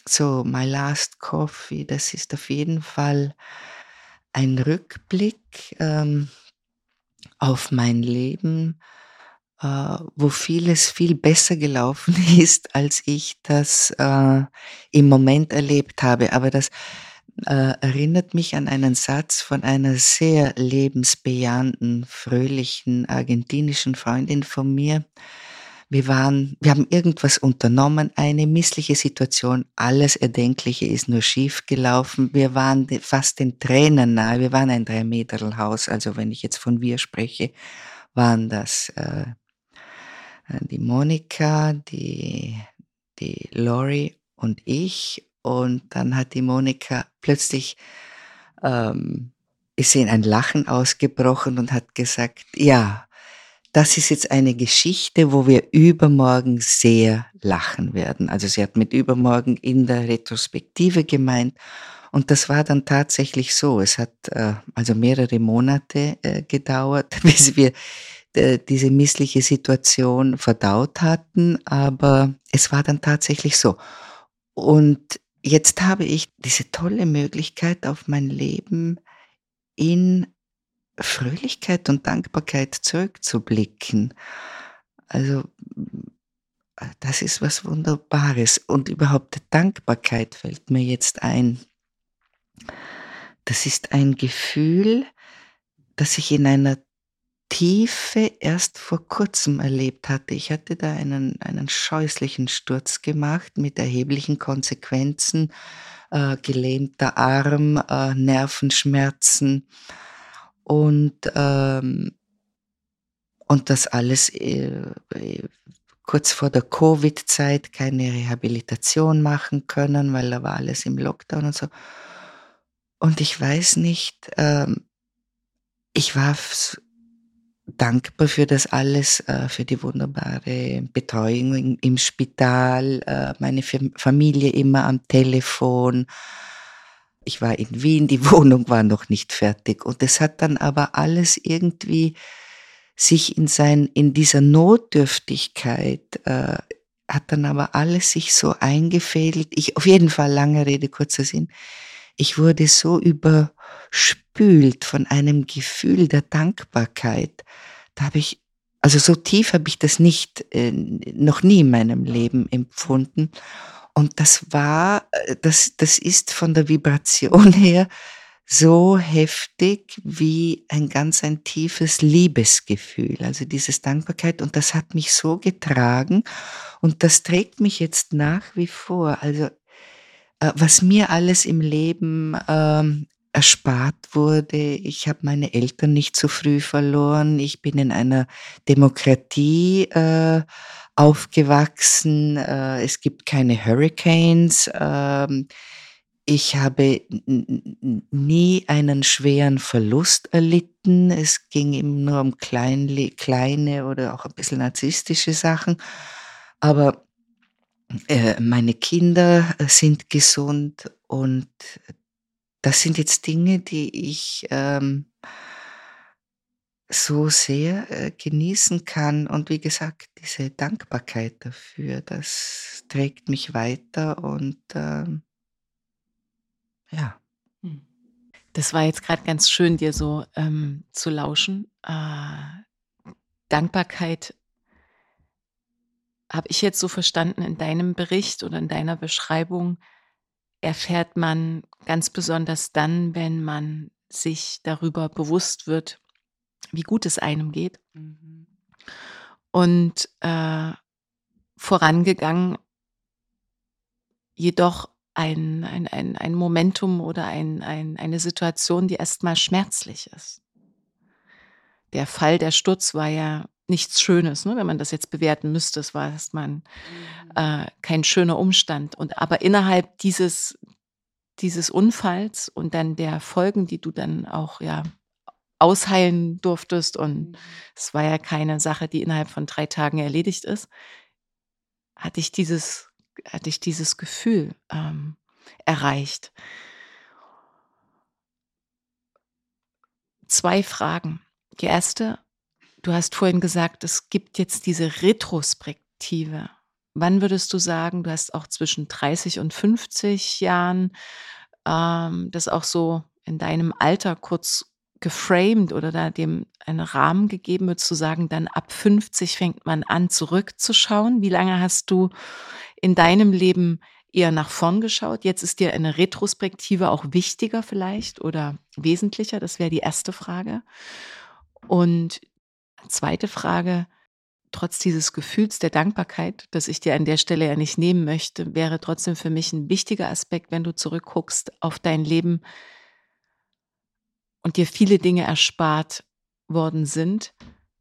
so, My Last Coffee, das ist auf jeden Fall ein Rückblick. Ähm, auf mein Leben, äh, wo vieles viel besser gelaufen (laughs) ist, als ich das äh, im Moment erlebt habe. Aber das äh, erinnert mich an einen Satz von einer sehr lebensbejahenden, fröhlichen argentinischen Freundin von mir, wir waren, wir haben irgendwas unternommen, eine missliche Situation, alles Erdenkliche ist nur schief gelaufen. Wir waren fast den Tränen nahe. Wir waren ein Drei-Meter-Haus. Also wenn ich jetzt von wir spreche, waren das äh, die Monika, die, die Lori und ich. Und dann hat die Monika plötzlich ähm, ist sie in ein Lachen ausgebrochen und hat gesagt, ja, das ist jetzt eine Geschichte, wo wir übermorgen sehr lachen werden. Also sie hat mit übermorgen in der Retrospektive gemeint. Und das war dann tatsächlich so. Es hat äh, also mehrere Monate äh, gedauert, (laughs) bis wir äh, diese missliche Situation verdaut hatten. Aber es war dann tatsächlich so. Und jetzt habe ich diese tolle Möglichkeit auf mein Leben in Fröhlichkeit und Dankbarkeit zurückzublicken. Also das ist was Wunderbares. Und überhaupt Dankbarkeit fällt mir jetzt ein. Das ist ein Gefühl, das ich in einer Tiefe erst vor kurzem erlebt hatte. Ich hatte da einen, einen scheußlichen Sturz gemacht mit erheblichen Konsequenzen, äh, gelähmter Arm, äh, Nervenschmerzen und, ähm, und das alles äh, kurz vor der Covid-Zeit keine Rehabilitation machen können, weil da war alles im Lockdown und so. Und ich weiß nicht, ähm, ich war dankbar für das alles, äh, für die wunderbare Betreuung im, im Spital, äh, meine Familie immer am Telefon, ich war in Wien, die (laughs) Wohnung war noch nicht fertig und es hat dann aber alles irgendwie sich in sein, in dieser Notdürftigkeit, äh, hat dann aber alles sich so eingefädelt. Ich, auf jeden Fall lange Rede, kurzer Sinn. Ich wurde so überspült von einem Gefühl der Dankbarkeit. Da habe ich, also so tief habe ich das nicht, äh, noch nie in meinem Leben empfunden. Und das war, äh, das, das ist von der Vibration (laughs) her so heftig wie ein ganz ein tiefes Liebesgefühl, also dieses Dankbarkeit. Und das hat mich so getragen und das trägt mich jetzt nach wie vor. Also äh, was mir alles im Leben ähm, erspart wurde. Ich habe meine Eltern nicht zu früh verloren. Ich bin in einer Demokratie äh, aufgewachsen. Äh, es gibt keine Hurricanes. Ähm, ich habe nie einen schweren Verlust erlitten. Es ging eben nur um kleine, kleine oder auch ein bisschen narzisstische Sachen. Aber äh, meine Kinder sind gesund und das sind jetzt Dinge, die ich ähm, so sehr äh, genießen kann. Und wie gesagt, diese Dankbarkeit dafür, das trägt mich weiter und ähm, ja. Hm. Das war jetzt gerade ganz schön, dir so ähm, zu lauschen. Äh, Dankbarkeit habe ich jetzt so verstanden in deinem Bericht oder in deiner Beschreibung, erfährt man ganz besonders dann, wenn man sich darüber bewusst wird, wie gut es einem geht. Mhm. Und äh, vorangegangen jedoch ein, ein, ein, ein Momentum oder ein, ein, eine Situation, die erstmal schmerzlich ist. Der Fall, der Sturz war ja nichts Schönes, ne? wenn man das jetzt bewerten müsste. Es war erstmal mhm. äh, kein schöner Umstand. Und aber innerhalb dieses, dieses Unfalls und dann der Folgen, die du dann auch ja ausheilen durftest, und mhm. es war ja keine Sache, die innerhalb von drei Tagen erledigt ist, hatte ich dieses hatte ich dieses Gefühl ähm, erreicht. Zwei Fragen. Die erste, du hast vorhin gesagt, es gibt jetzt diese Retrospektive. Wann würdest du sagen, du hast auch zwischen 30 und 50 Jahren ähm, das auch so in deinem Alter kurz geframed oder da dem einen Rahmen gegeben wird, zu sagen, dann ab 50 fängt man an, zurückzuschauen. Wie lange hast du in deinem Leben eher nach vorn geschaut? Jetzt ist dir eine Retrospektive auch wichtiger vielleicht oder wesentlicher? Das wäre die erste Frage. Und zweite Frage, trotz dieses Gefühls der Dankbarkeit, das ich dir an der Stelle ja nicht nehmen möchte, wäre trotzdem für mich ein wichtiger Aspekt, wenn du zurückguckst auf dein Leben und dir viele Dinge erspart worden sind,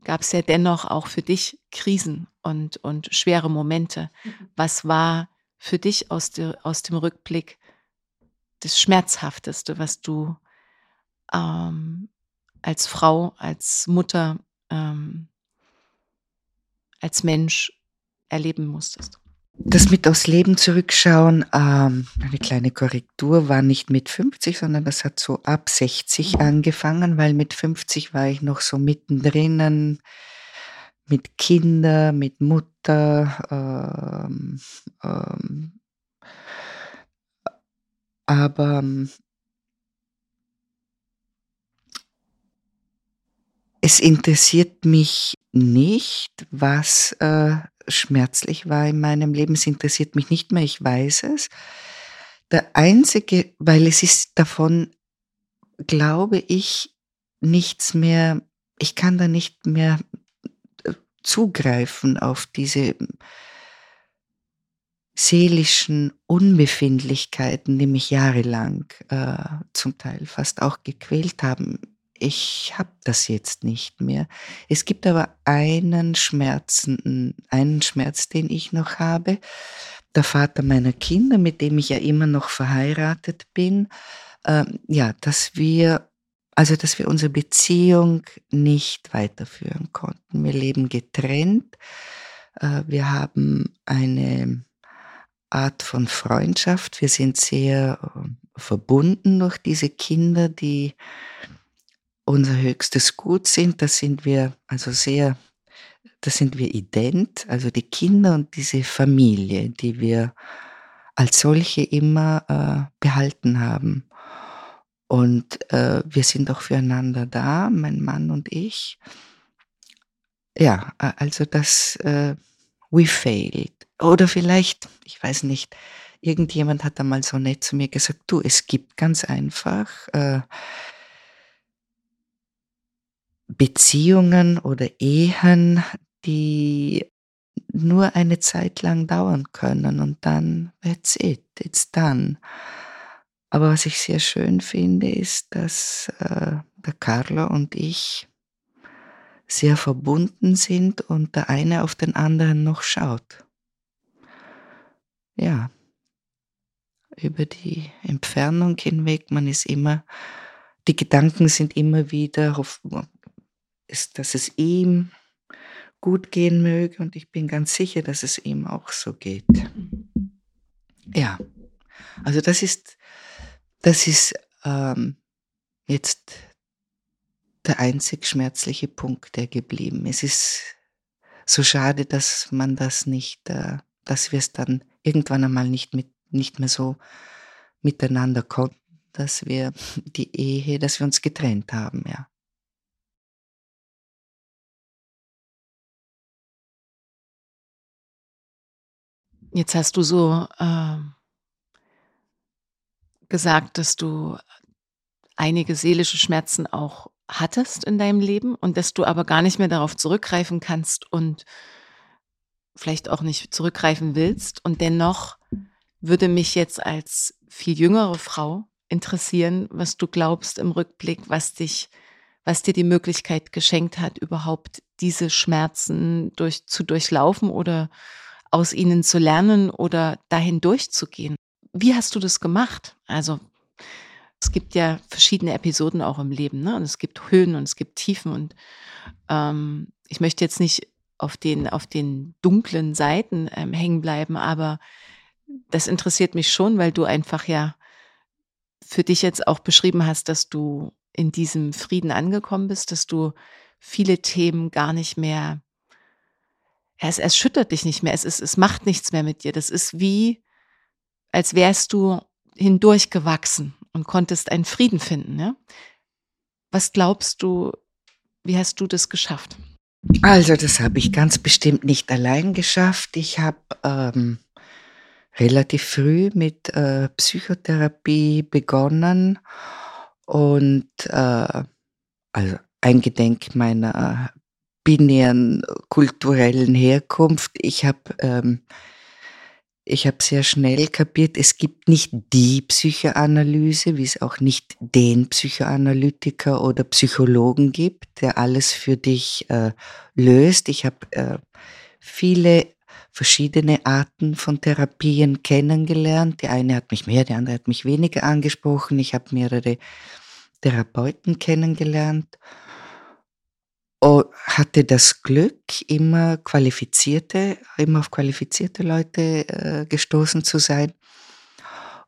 gab es ja dennoch auch für dich Krisen und, und schwere Momente. Mhm. Was war für dich aus, der, aus dem Rückblick das Schmerzhafteste, was du ähm, als Frau, als Mutter, ähm, als Mensch erleben musstest? Das mit aufs Leben zurückschauen, ähm, eine kleine Korrektur, war nicht mit 50, sondern das hat so ab 60 angefangen, weil mit 50 war ich noch so mittendrin mit Kinder, mit Mutter. Ähm, ähm, aber es interessiert mich nicht, was äh, schmerzlich war in meinem Leben. Es interessiert mich nicht mehr, ich weiß es. Der einzige, weil es ist davon, glaube ich, nichts mehr, ich kann da nicht mehr äh, zugreifen auf diese seelischen Unbefindlichkeiten, die mich jahrelang äh, zum Teil fast auch gequält haben ich habe das jetzt nicht mehr. Es gibt aber einen Schmerzen, einen Schmerz, den ich noch habe. Der Vater meiner Kinder, mit dem ich ja immer noch verheiratet bin, äh, ja, dass wir, also dass wir unsere Beziehung nicht weiterführen konnten. Wir leben getrennt. Äh, wir haben eine Art von Freundschaft. Wir sind sehr äh, verbunden durch diese Kinder, die unser höchstes Gut sind. Da sind wir also sehr, da sind wir ident, also die Kinder und diese Familie, die wir als solche immer äh, behalten haben. Und äh, wir sind auch füreinander da, mein Mann und ich. Ja, also das, äh, we failed. Oder vielleicht, ich weiß nicht, irgendjemand hat einmal so nett zu mir gesagt, du, es gibt ganz einfach äh, Beziehungen oder Ehen, die nur eine Zeit lang dauern können und dann that's it, it's done. Aber was ich sehr schön finde, ist, dass äh, der Carlo und ich sehr verbunden sind und der eine auf den anderen noch schaut. Ja, über die Entfernung hinweg, man ist immer, die Gedanken sind immer wieder, auf, dass es ihm gut gehen möge und ich bin ganz sicher, dass es ihm auch so geht. Ja, also das ist, das ist ähm, jetzt der einzig schmerzliche Punkt, der geblieben ist. Es ist so schade, dass man das nicht, äh, dass wir es dann irgendwann einmal nicht, mit, nicht mehr so miteinander konnten, dass wir die Ehe, dass wir uns getrennt haben, ja. Jetzt hast du so äh, gesagt, dass du einige seelische Schmerzen auch hattest in deinem Leben und dass du aber gar nicht mehr darauf zurückgreifen kannst und vielleicht auch nicht zurückgreifen willst. Und dennoch würde mich jetzt als viel jüngere Frau interessieren, was du glaubst im Rückblick, was dich, was dir die Möglichkeit geschenkt hat, überhaupt diese Schmerzen durch, zu durchlaufen oder aus ihnen zu lernen oder dahin durchzugehen. Wie hast du das gemacht? Also es gibt ja verschiedene Episoden auch im Leben, ne? Und es gibt Höhen und es gibt Tiefen. Und ähm, ich möchte jetzt nicht auf den, auf den dunklen Seiten ähm, hängen bleiben, aber das interessiert mich schon, weil du einfach ja für dich jetzt auch beschrieben hast, dass du in diesem Frieden angekommen bist, dass du viele Themen gar nicht mehr, ja, es erschüttert dich nicht mehr, es, ist, es macht nichts mehr mit dir. Das ist wie, als wärst du hindurchgewachsen und konntest einen Frieden finden. Ja? Was glaubst du, wie hast du das geschafft? Also das habe ich ganz bestimmt nicht allein geschafft. Ich habe ähm, relativ früh mit äh, Psychotherapie begonnen und äh, also eingedenk meiner binären kulturellen Herkunft. Ich habe ähm, ich sehr schnell kapiert, es gibt nicht die Psychoanalyse, wie es auch nicht den Psychoanalytiker oder Psychologen gibt, der alles für dich äh, löst. Ich habe äh, viele verschiedene Arten von Therapien kennengelernt. Die eine hat mich mehr, die andere hat mich weniger angesprochen. Ich habe mehrere Therapeuten kennengelernt hatte das Glück, immer qualifizierte, immer auf qualifizierte Leute äh, gestoßen zu sein.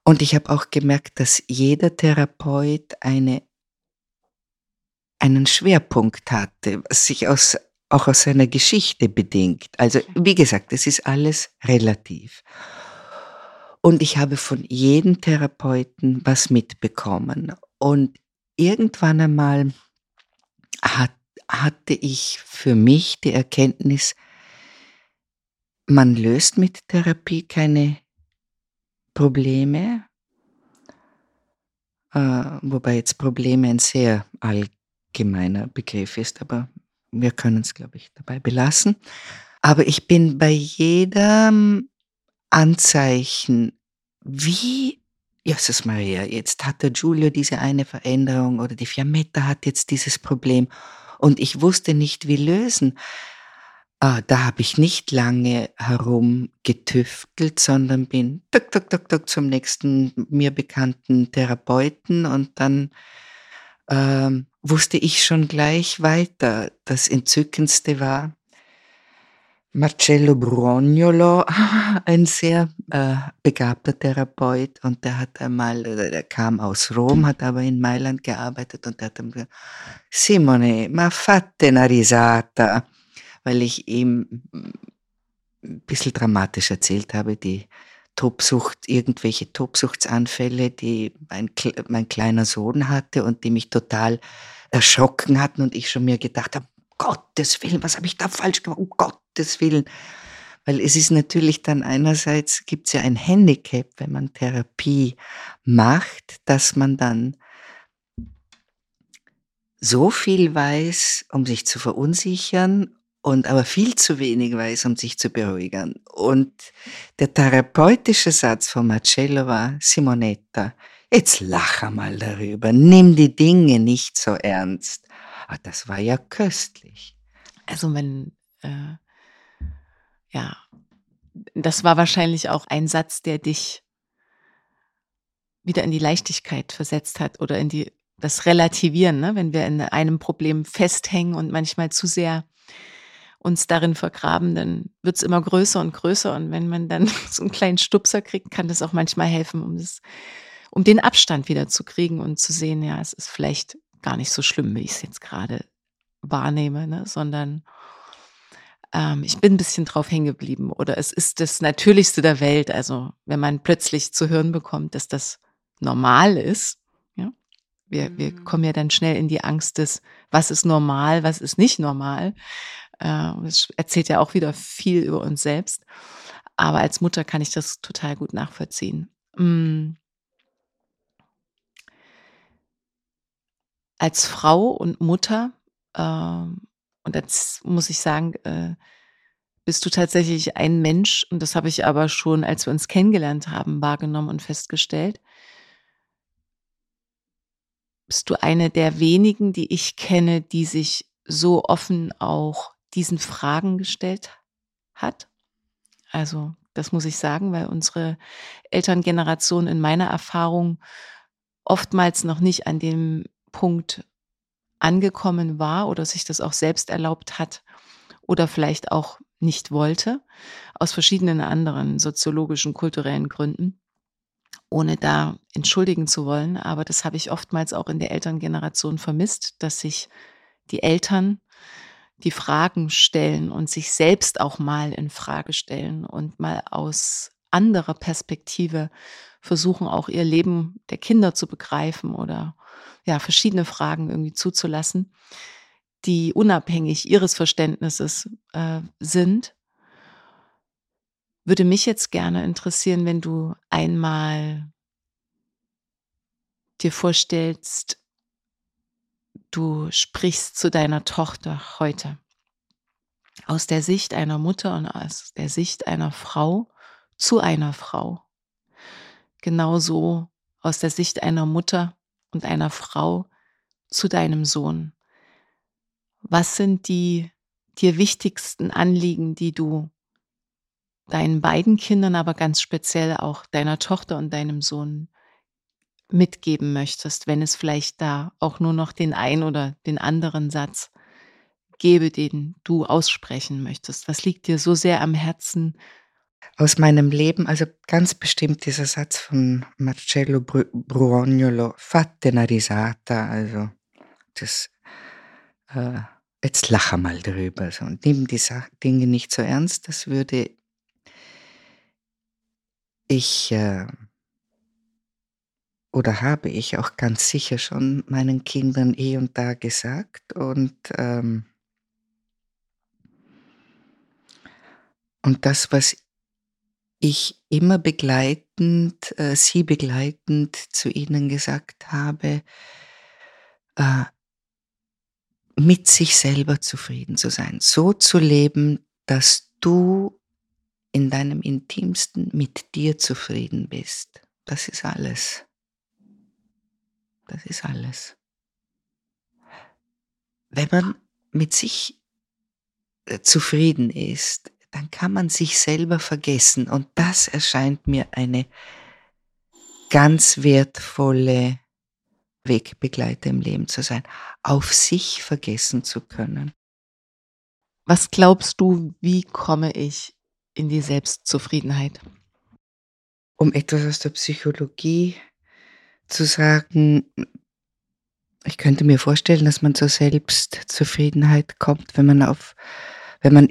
Und ich habe auch gemerkt, dass jeder Therapeut eine, einen Schwerpunkt hatte, was sich aus, auch aus seiner Geschichte bedingt. Also wie gesagt, es ist alles relativ. Und ich habe von jedem Therapeuten was mitbekommen. Und irgendwann einmal hat hatte ich für mich die Erkenntnis, man löst mit Therapie keine Probleme, äh, wobei jetzt Probleme ein sehr allgemeiner Begriff ist, aber wir können es, glaube ich, dabei belassen. Aber ich bin bei jedem Anzeichen, wie, Jesus Maria, jetzt hat der Giulio diese eine Veränderung oder die Fiammetta hat jetzt dieses Problem und ich wusste nicht, wie lösen. Ah, da habe ich nicht lange herumgetüftelt, sondern bin tuk, tuk, tuk, tuk, zum nächsten mir bekannten Therapeuten und dann ähm, wusste ich schon gleich weiter. Das Entzückendste war, Marcello Brugnolo, (laughs) ein sehr äh, begabter Therapeut und der hat einmal, der kam aus Rom, hat aber in Mailand gearbeitet und der hat dann gesagt, Simone, ma fatte una risata, weil ich ihm ein bisschen dramatisch erzählt habe, die Tobsucht, irgendwelche Tobsuchtsanfälle, die mein, mein kleiner Sohn hatte und die mich total erschrocken hatten und ich schon mir gedacht habe, Gottes Willen, was habe ich da falsch gemacht? Um Gottes Willen. Weil es ist natürlich dann einerseits gibt es ja ein Handicap, wenn man Therapie macht, dass man dann so viel weiß, um sich zu verunsichern und aber viel zu wenig weiß, um sich zu beruhigen. Und der therapeutische Satz von Marcello war, Simonetta, jetzt lach einmal darüber, nimm die Dinge nicht so ernst. Ah, das war ja köstlich. Also wenn, äh, ja, das war wahrscheinlich auch ein Satz, der dich wieder in die Leichtigkeit versetzt hat oder in die das Relativieren, ne? wenn wir in einem Problem festhängen und manchmal zu sehr uns darin vergraben, dann wird es immer größer und größer. Und wenn man dann (laughs) so einen kleinen Stupser kriegt, kann das auch manchmal helfen, um, das, um den Abstand wieder zu kriegen und zu sehen, ja, es ist vielleicht gar nicht so schlimm, wie ich es jetzt gerade wahrnehme, ne? sondern ähm, ich bin ein bisschen drauf hängen geblieben. Oder es ist das Natürlichste der Welt. Also wenn man plötzlich zu hören bekommt, dass das normal ist, ja, wir, wir mhm. kommen ja dann schnell in die Angst des, was ist normal, was ist nicht normal. Äh, das erzählt ja auch wieder viel über uns selbst. Aber als Mutter kann ich das total gut nachvollziehen. Mm. Als Frau und Mutter, äh, und jetzt muss ich sagen, äh, bist du tatsächlich ein Mensch, und das habe ich aber schon, als wir uns kennengelernt haben, wahrgenommen und festgestellt. Bist du eine der wenigen, die ich kenne, die sich so offen auch diesen Fragen gestellt hat. Also das muss ich sagen, weil unsere Elterngeneration in meiner Erfahrung oftmals noch nicht an dem Punkt angekommen war oder sich das auch selbst erlaubt hat oder vielleicht auch nicht wollte, aus verschiedenen anderen soziologischen, kulturellen Gründen, ohne da entschuldigen zu wollen. Aber das habe ich oftmals auch in der Elterngeneration vermisst, dass sich die Eltern die Fragen stellen und sich selbst auch mal in Frage stellen und mal aus anderer Perspektive versuchen, auch ihr Leben der Kinder zu begreifen oder ja, verschiedene Fragen irgendwie zuzulassen, die unabhängig ihres Verständnisses äh, sind. Würde mich jetzt gerne interessieren, wenn du einmal dir vorstellst, du sprichst zu deiner Tochter heute. Aus der Sicht einer Mutter und aus der Sicht einer Frau zu einer Frau. Genauso aus der Sicht einer Mutter und einer Frau zu deinem Sohn. Was sind die dir wichtigsten Anliegen, die du deinen beiden Kindern, aber ganz speziell auch deiner Tochter und deinem Sohn mitgeben möchtest, wenn es vielleicht da auch nur noch den ein oder den anderen Satz gäbe, den du aussprechen möchtest? Was liegt dir so sehr am Herzen? Aus meinem Leben, also ganz bestimmt dieser Satz von Marcello Bruognolo, fatte una risata, also das, äh, jetzt lache mal drüber so, und nimm die Dinge nicht so ernst, das würde ich äh, oder habe ich auch ganz sicher schon meinen Kindern eh und da gesagt und ähm, und das, was ich immer begleitend, äh, sie begleitend zu ihnen gesagt habe, äh, mit sich selber zufrieden zu sein, so zu leben, dass du in deinem intimsten mit dir zufrieden bist. Das ist alles. Das ist alles. Wenn man mit sich äh, zufrieden ist, dann kann man sich selber vergessen. Und das erscheint mir eine ganz wertvolle Wegbegleiter im Leben zu sein, auf sich vergessen zu können. Was glaubst du, wie komme ich in die Selbstzufriedenheit? Um etwas aus der Psychologie zu sagen, ich könnte mir vorstellen, dass man zur Selbstzufriedenheit kommt, wenn man auf, wenn man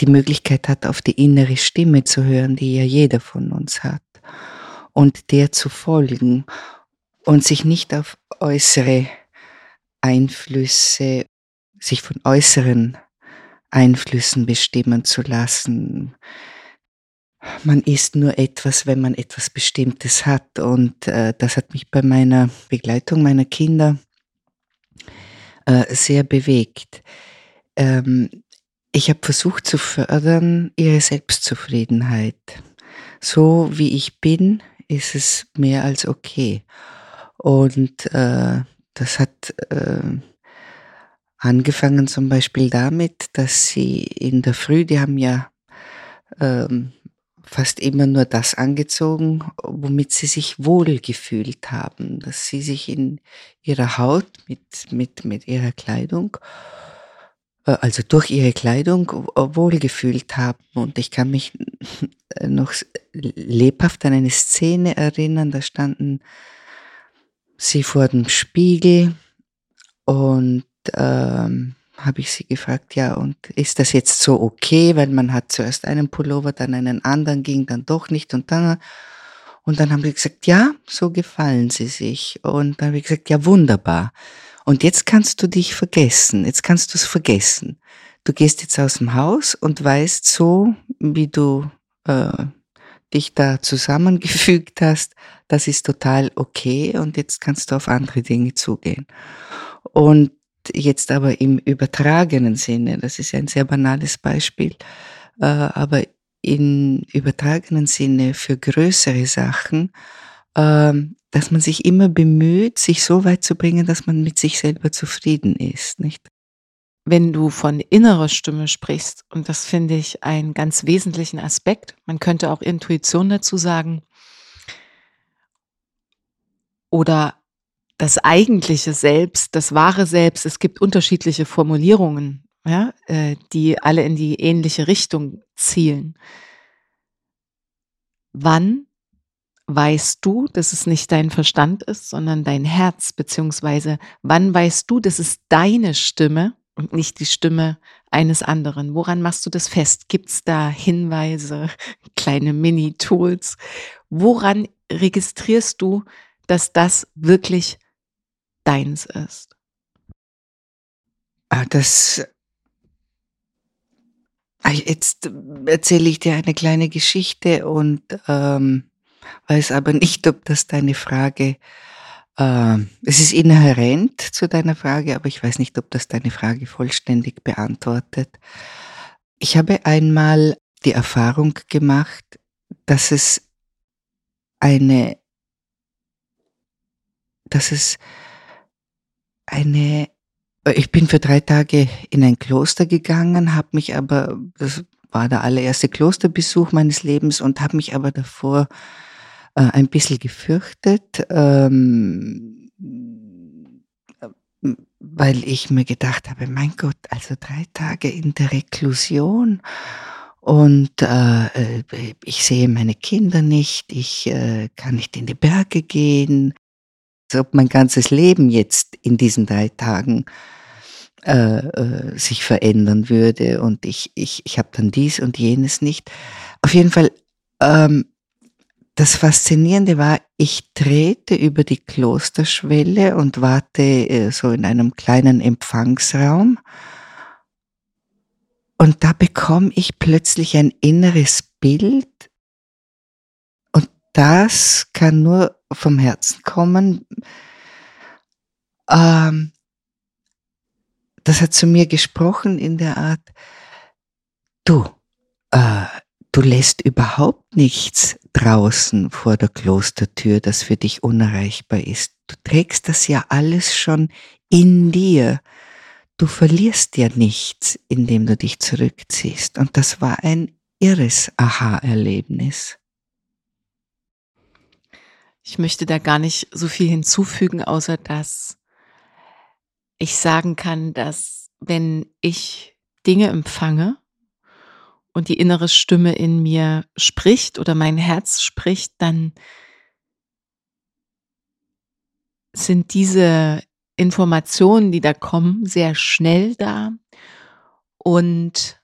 die Möglichkeit hat, auf die innere Stimme zu hören, die ja jeder von uns hat, und der zu folgen und sich nicht auf äußere Einflüsse, sich von äußeren Einflüssen bestimmen zu lassen, man ist nur etwas, wenn man etwas Bestimmtes hat. Und äh, das hat mich bei meiner Begleitung meiner Kinder äh, sehr bewegt. Ähm, ich habe versucht zu fördern ihre Selbstzufriedenheit. So wie ich bin, ist es mehr als okay. Und äh, das hat äh, Angefangen zum Beispiel damit, dass sie in der Früh, die haben ja ähm, fast immer nur das angezogen, womit sie sich wohl gefühlt haben, dass sie sich in ihrer Haut mit, mit, mit ihrer Kleidung, äh, also durch ihre Kleidung wohlgefühlt haben. Und ich kann mich (laughs) noch lebhaft an eine Szene erinnern, da standen sie vor dem Spiegel und ähm, habe ich sie gefragt, ja, und ist das jetzt so okay, weil man hat zuerst einen Pullover, dann einen anderen, ging dann doch nicht und dann, und dann haben sie gesagt, ja, so gefallen sie sich. Und dann habe ich gesagt, ja, wunderbar. Und jetzt kannst du dich vergessen, jetzt kannst du es vergessen. Du gehst jetzt aus dem Haus und weißt so, wie du äh, dich da zusammengefügt hast, das ist total okay und jetzt kannst du auf andere Dinge zugehen. Und jetzt aber im übertragenen Sinne, das ist ein sehr banales Beispiel, äh, aber in übertragenen Sinne für größere Sachen, äh, dass man sich immer bemüht, sich so weit zu bringen, dass man mit sich selber zufrieden ist, nicht? Wenn du von innerer Stimme sprichst, und das finde ich einen ganz wesentlichen Aspekt, man könnte auch Intuition dazu sagen, oder das eigentliche Selbst, das wahre Selbst, es gibt unterschiedliche Formulierungen, ja, äh, die alle in die ähnliche Richtung zielen. Wann weißt du, dass es nicht dein Verstand ist, sondern dein Herz, beziehungsweise wann weißt du, dass es deine Stimme und nicht die Stimme eines anderen? Woran machst du das fest? Gibt es da Hinweise, (laughs) kleine Mini-Tools? Woran registrierst du, dass das wirklich deins ist? Ah, das. Ah, jetzt erzähle ich dir eine kleine Geschichte und ähm, weiß aber nicht, ob das deine Frage. Äh, es ist inhärent zu deiner Frage, aber ich weiß nicht, ob das deine Frage vollständig beantwortet. Ich habe einmal die Erfahrung gemacht, dass es eine, dass es eine, ich bin für drei Tage in ein Kloster gegangen, habe mich aber, das war der allererste Klosterbesuch meines Lebens und habe mich aber davor äh, ein bisschen gefürchtet, ähm, weil ich mir gedacht habe, mein Gott, also drei Tage in der Reklusion und äh, äh ich sehe meine Kinder nicht, ich äh, kann nicht in die Berge gehen, als ob mein ganzes Leben jetzt in diesen drei Tagen äh, äh, sich verändern würde und ich, ich, ich habe dann dies und jenes nicht. Auf jeden Fall, ähm, das Faszinierende war, ich trete über die Klosterschwelle und warte äh, so in einem kleinen Empfangsraum und da bekomme ich plötzlich ein inneres Bild und das kann nur vom Herzen kommen. Ähm, das hat zu mir gesprochen in der Art, du, äh, du lässt überhaupt nichts draußen vor der Klostertür, das für dich unerreichbar ist. Du trägst das ja alles schon in dir. Du verlierst ja nichts, indem du dich zurückziehst. Und das war ein irres Aha-Erlebnis. Ich möchte da gar nicht so viel hinzufügen, außer dass ich sagen kann, dass wenn ich Dinge empfange und die innere Stimme in mir spricht oder mein Herz spricht, dann sind diese Informationen, die da kommen, sehr schnell da und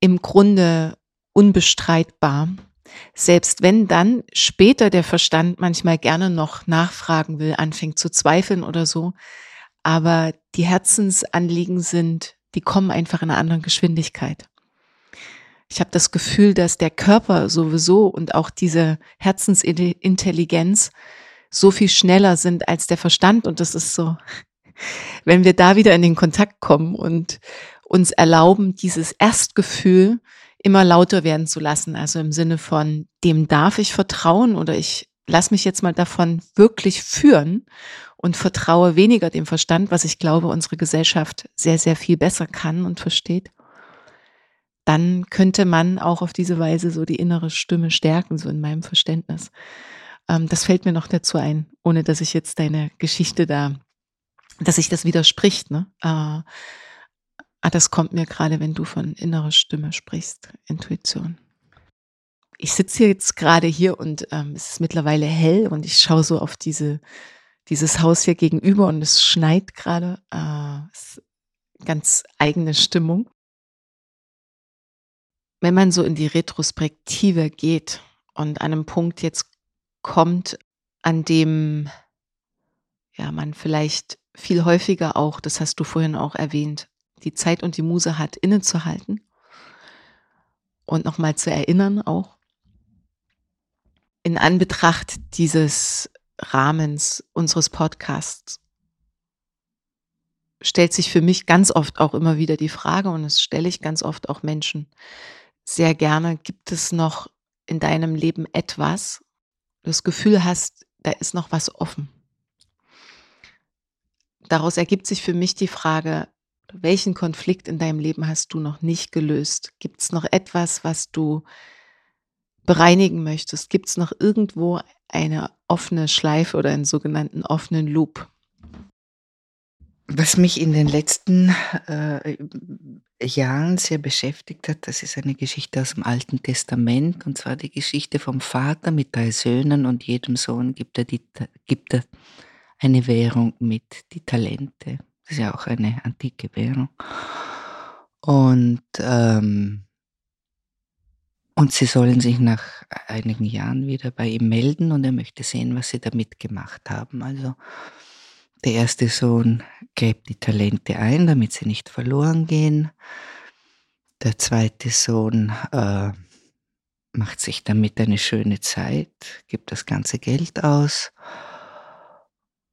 im Grunde unbestreitbar. Selbst wenn dann später der Verstand manchmal gerne noch nachfragen will, anfängt zu zweifeln oder so, aber die Herzensanliegen sind, die kommen einfach in einer anderen Geschwindigkeit. Ich habe das Gefühl, dass der Körper sowieso und auch diese Herzensintelligenz so viel schneller sind als der Verstand. Und das ist so, (laughs) wenn wir da wieder in den Kontakt kommen und uns erlauben, dieses Erstgefühl immer lauter werden zu lassen. Also im Sinne von, dem darf ich vertrauen oder ich lass mich jetzt mal davon wirklich führen und vertraue weniger dem Verstand, was ich glaube, unsere Gesellschaft sehr, sehr viel besser kann und versteht, dann könnte man auch auf diese Weise so die innere Stimme stärken, so in meinem Verständnis. Ähm, das fällt mir noch dazu ein, ohne dass ich jetzt deine Geschichte da, dass sich das widerspricht. Ne? Äh, ah, das kommt mir gerade, wenn du von innerer Stimme sprichst, Intuition. Ich sitze jetzt gerade hier und ähm, es ist mittlerweile hell und ich schaue so auf diese, dieses Haus hier gegenüber und es schneit gerade. Äh, ganz eigene Stimmung. Wenn man so in die Retrospektive geht und an einem Punkt jetzt kommt, an dem ja man vielleicht viel häufiger auch, das hast du vorhin auch erwähnt, die Zeit und die Muse hat, innezuhalten und nochmal zu erinnern auch. In Anbetracht dieses Rahmens unseres Podcasts stellt sich für mich ganz oft auch immer wieder die Frage, und das stelle ich ganz oft auch Menschen sehr gerne, gibt es noch in deinem Leben etwas, das Gefühl hast, da ist noch was offen. Daraus ergibt sich für mich die Frage, welchen Konflikt in deinem Leben hast du noch nicht gelöst? Gibt es noch etwas, was du bereinigen möchtest? Gibt es noch irgendwo eine offene Schleife oder einen sogenannten offenen Loop? Was mich in den letzten äh, Jahren sehr beschäftigt hat, das ist eine Geschichte aus dem Alten Testament, und zwar die Geschichte vom Vater mit drei Söhnen und jedem Sohn gibt er, die, gibt er eine Währung mit, die Talente. Das ist ja auch eine antike Währung. Und, ähm, und sie sollen sich nach einigen Jahren wieder bei ihm melden und er möchte sehen, was sie damit gemacht haben. Also der erste Sohn gräbt die Talente ein, damit sie nicht verloren gehen. Der zweite Sohn äh, macht sich damit eine schöne Zeit, gibt das ganze Geld aus.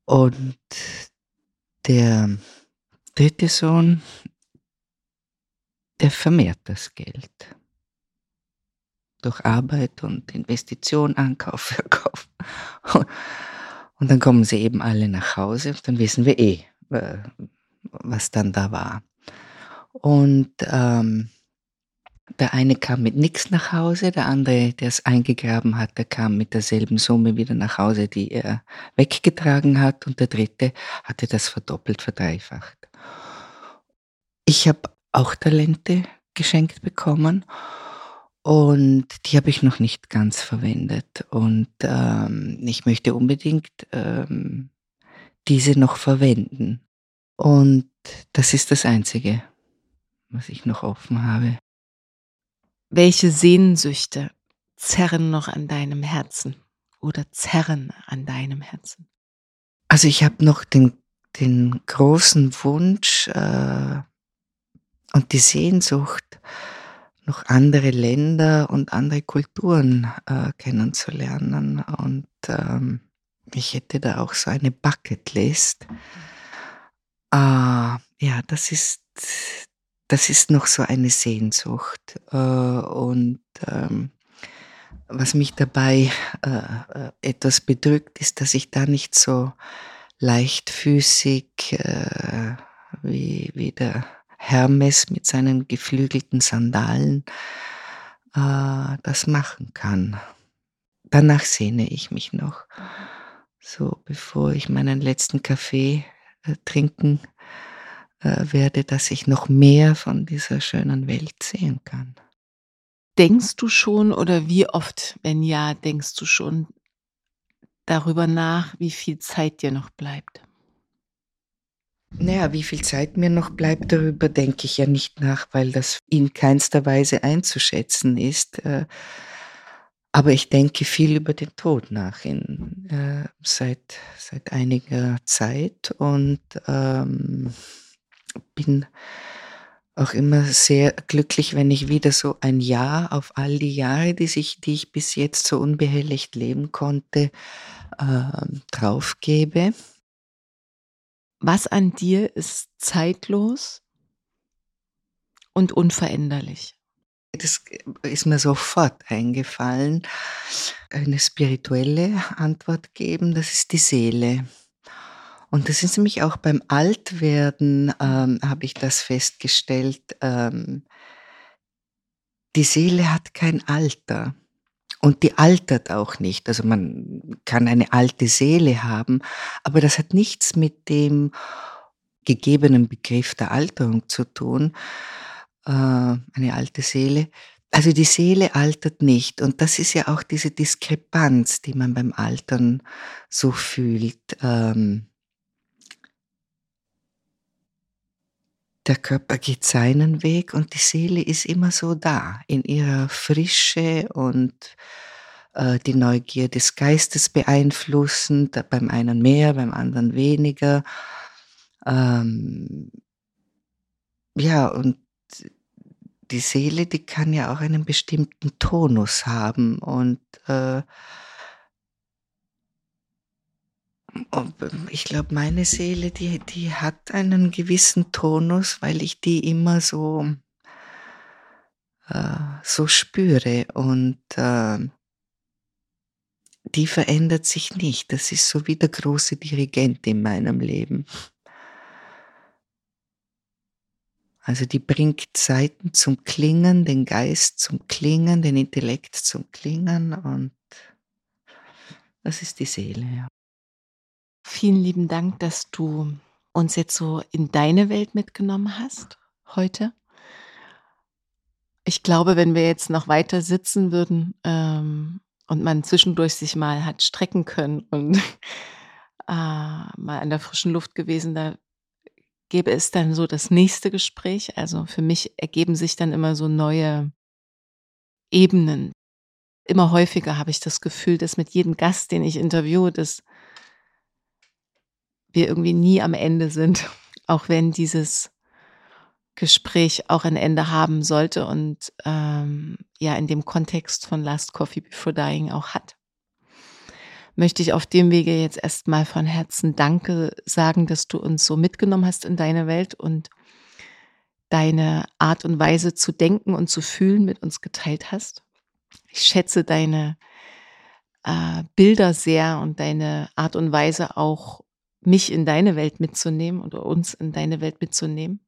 Und der dritte Sohn, der vermehrt das Geld. Durch Arbeit und Investition, Ankauf, (laughs) Verkauf. Und dann kommen sie eben alle nach Hause, dann wissen wir eh, äh, was dann da war. Und ähm, der eine kam mit nichts nach Hause, der andere, der es eingegraben hat, der kam mit derselben Summe wieder nach Hause, die er weggetragen hat. Und der dritte hatte das verdoppelt, verdreifacht. Ich habe auch Talente geschenkt bekommen und die habe ich noch nicht ganz verwendet. Und ähm, ich möchte unbedingt ähm, diese noch verwenden. Und das ist das Einzige, was ich noch offen habe. Welche Sehnsüchte zerren noch an deinem Herzen oder zerren an deinem Herzen? Also ich habe noch den, den großen Wunsch äh, und die Sehnsucht, noch andere Länder und andere Kulturen äh, kennenzulernen. Und ähm, ich hätte da auch so eine Bucketlist. Äh, ja, das ist, das ist noch so eine Sehnsucht. Äh, und ähm, was mich dabei äh, äh etwas bedrückt, ist, dass ich da nicht so leichtfüßig äh, wie, wie der Hermes mit seinen geflügelten Sandalen äh, das machen kann. Danach sehne ich mich noch, so bevor ich meinen letzten Kaffee äh, trinken äh, werde, dass ich noch mehr von dieser schönen Welt sehen kann. Denkst du schon oder wie oft, wenn ja, denkst du schon darüber nach, wie viel Zeit dir noch bleibt? Naja, wie viel Zeit mir noch bleibt, darüber denke ich ja nicht nach, weil das in keinster Weise einzuschätzen ist. Äh, aber ich denke viel über den Tod nach in, äh, seit, seit einiger Zeit und ähm, bin auch immer sehr glücklich, wenn ich wieder so ein Jahr auf all die Jahre, die, sich, die ich bis jetzt so unbehelligt leben konnte, äh, draufgebe. Was an dir ist zeitlos und unveränderlich? Das ist mir sofort eingefallen. Eine spirituelle Antwort geben, das ist die Seele. Und das ist nämlich auch beim Altwerden, ähm, habe ich das festgestellt, ähm, die Seele hat kein Alter. Und die altert auch nicht. Also man kann eine alte Seele haben, aber das hat nichts mit dem gegebenen Begriff der Alterung zu tun. Äh, eine alte Seele. Also die Seele altert nicht. Und das ist ja auch diese Diskrepanz, die man beim Altern so fühlt. Ähm, Der Körper geht seinen Weg und die Seele ist immer so da, in ihrer Frische und äh, die Neugier des Geistes beeinflussend, beim einen mehr, beim anderen weniger. Ähm, ja, und die Seele, die kann ja auch einen bestimmten Tonus haben und äh, ich glaube, meine Seele, die, die hat einen gewissen Tonus, weil ich die immer so, äh, so spüre und äh, die verändert sich nicht. Das ist so wie der große Dirigent in meinem Leben. Also die bringt Seiten zum Klingen, den Geist zum Klingen, den Intellekt zum Klingen und das ist die Seele. Ja. Vielen lieben Dank, dass du uns jetzt so in deine Welt mitgenommen hast heute. Ich glaube, wenn wir jetzt noch weiter sitzen würden ähm, und man zwischendurch sich mal hat strecken können und (laughs) äh, mal an der frischen Luft gewesen, da gäbe es dann so das nächste Gespräch. Also für mich ergeben sich dann immer so neue Ebenen. Immer häufiger habe ich das Gefühl, dass mit jedem Gast, den ich interviewe, dass wir irgendwie nie am Ende sind, (laughs) auch wenn dieses Gespräch auch ein Ende haben sollte und ähm, ja in dem Kontext von Last Coffee Before Dying auch hat. Möchte ich auf dem Wege jetzt erstmal von Herzen Danke sagen, dass du uns so mitgenommen hast in deine Welt und deine Art und Weise zu denken und zu fühlen mit uns geteilt hast. Ich schätze deine äh, Bilder sehr und deine Art und Weise auch mich in deine Welt mitzunehmen oder uns in deine Welt mitzunehmen.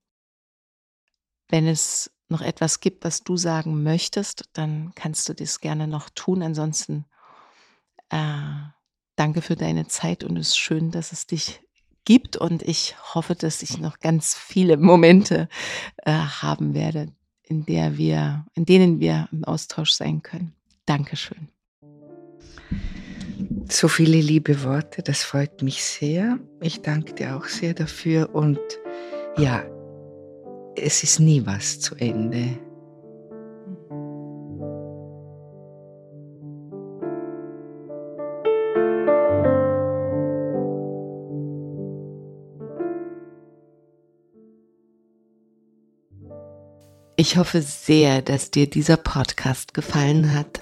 Wenn es noch etwas gibt, was du sagen möchtest, dann kannst du das gerne noch tun. Ansonsten äh, danke für deine Zeit und es ist schön, dass es dich gibt und ich hoffe, dass ich noch ganz viele Momente äh, haben werde, in der wir, in denen wir im Austausch sein können. Dankeschön. So viele liebe Worte, das freut mich sehr. Ich danke dir auch sehr dafür und ja, es ist nie was zu Ende. Ich hoffe sehr, dass dir dieser Podcast gefallen hat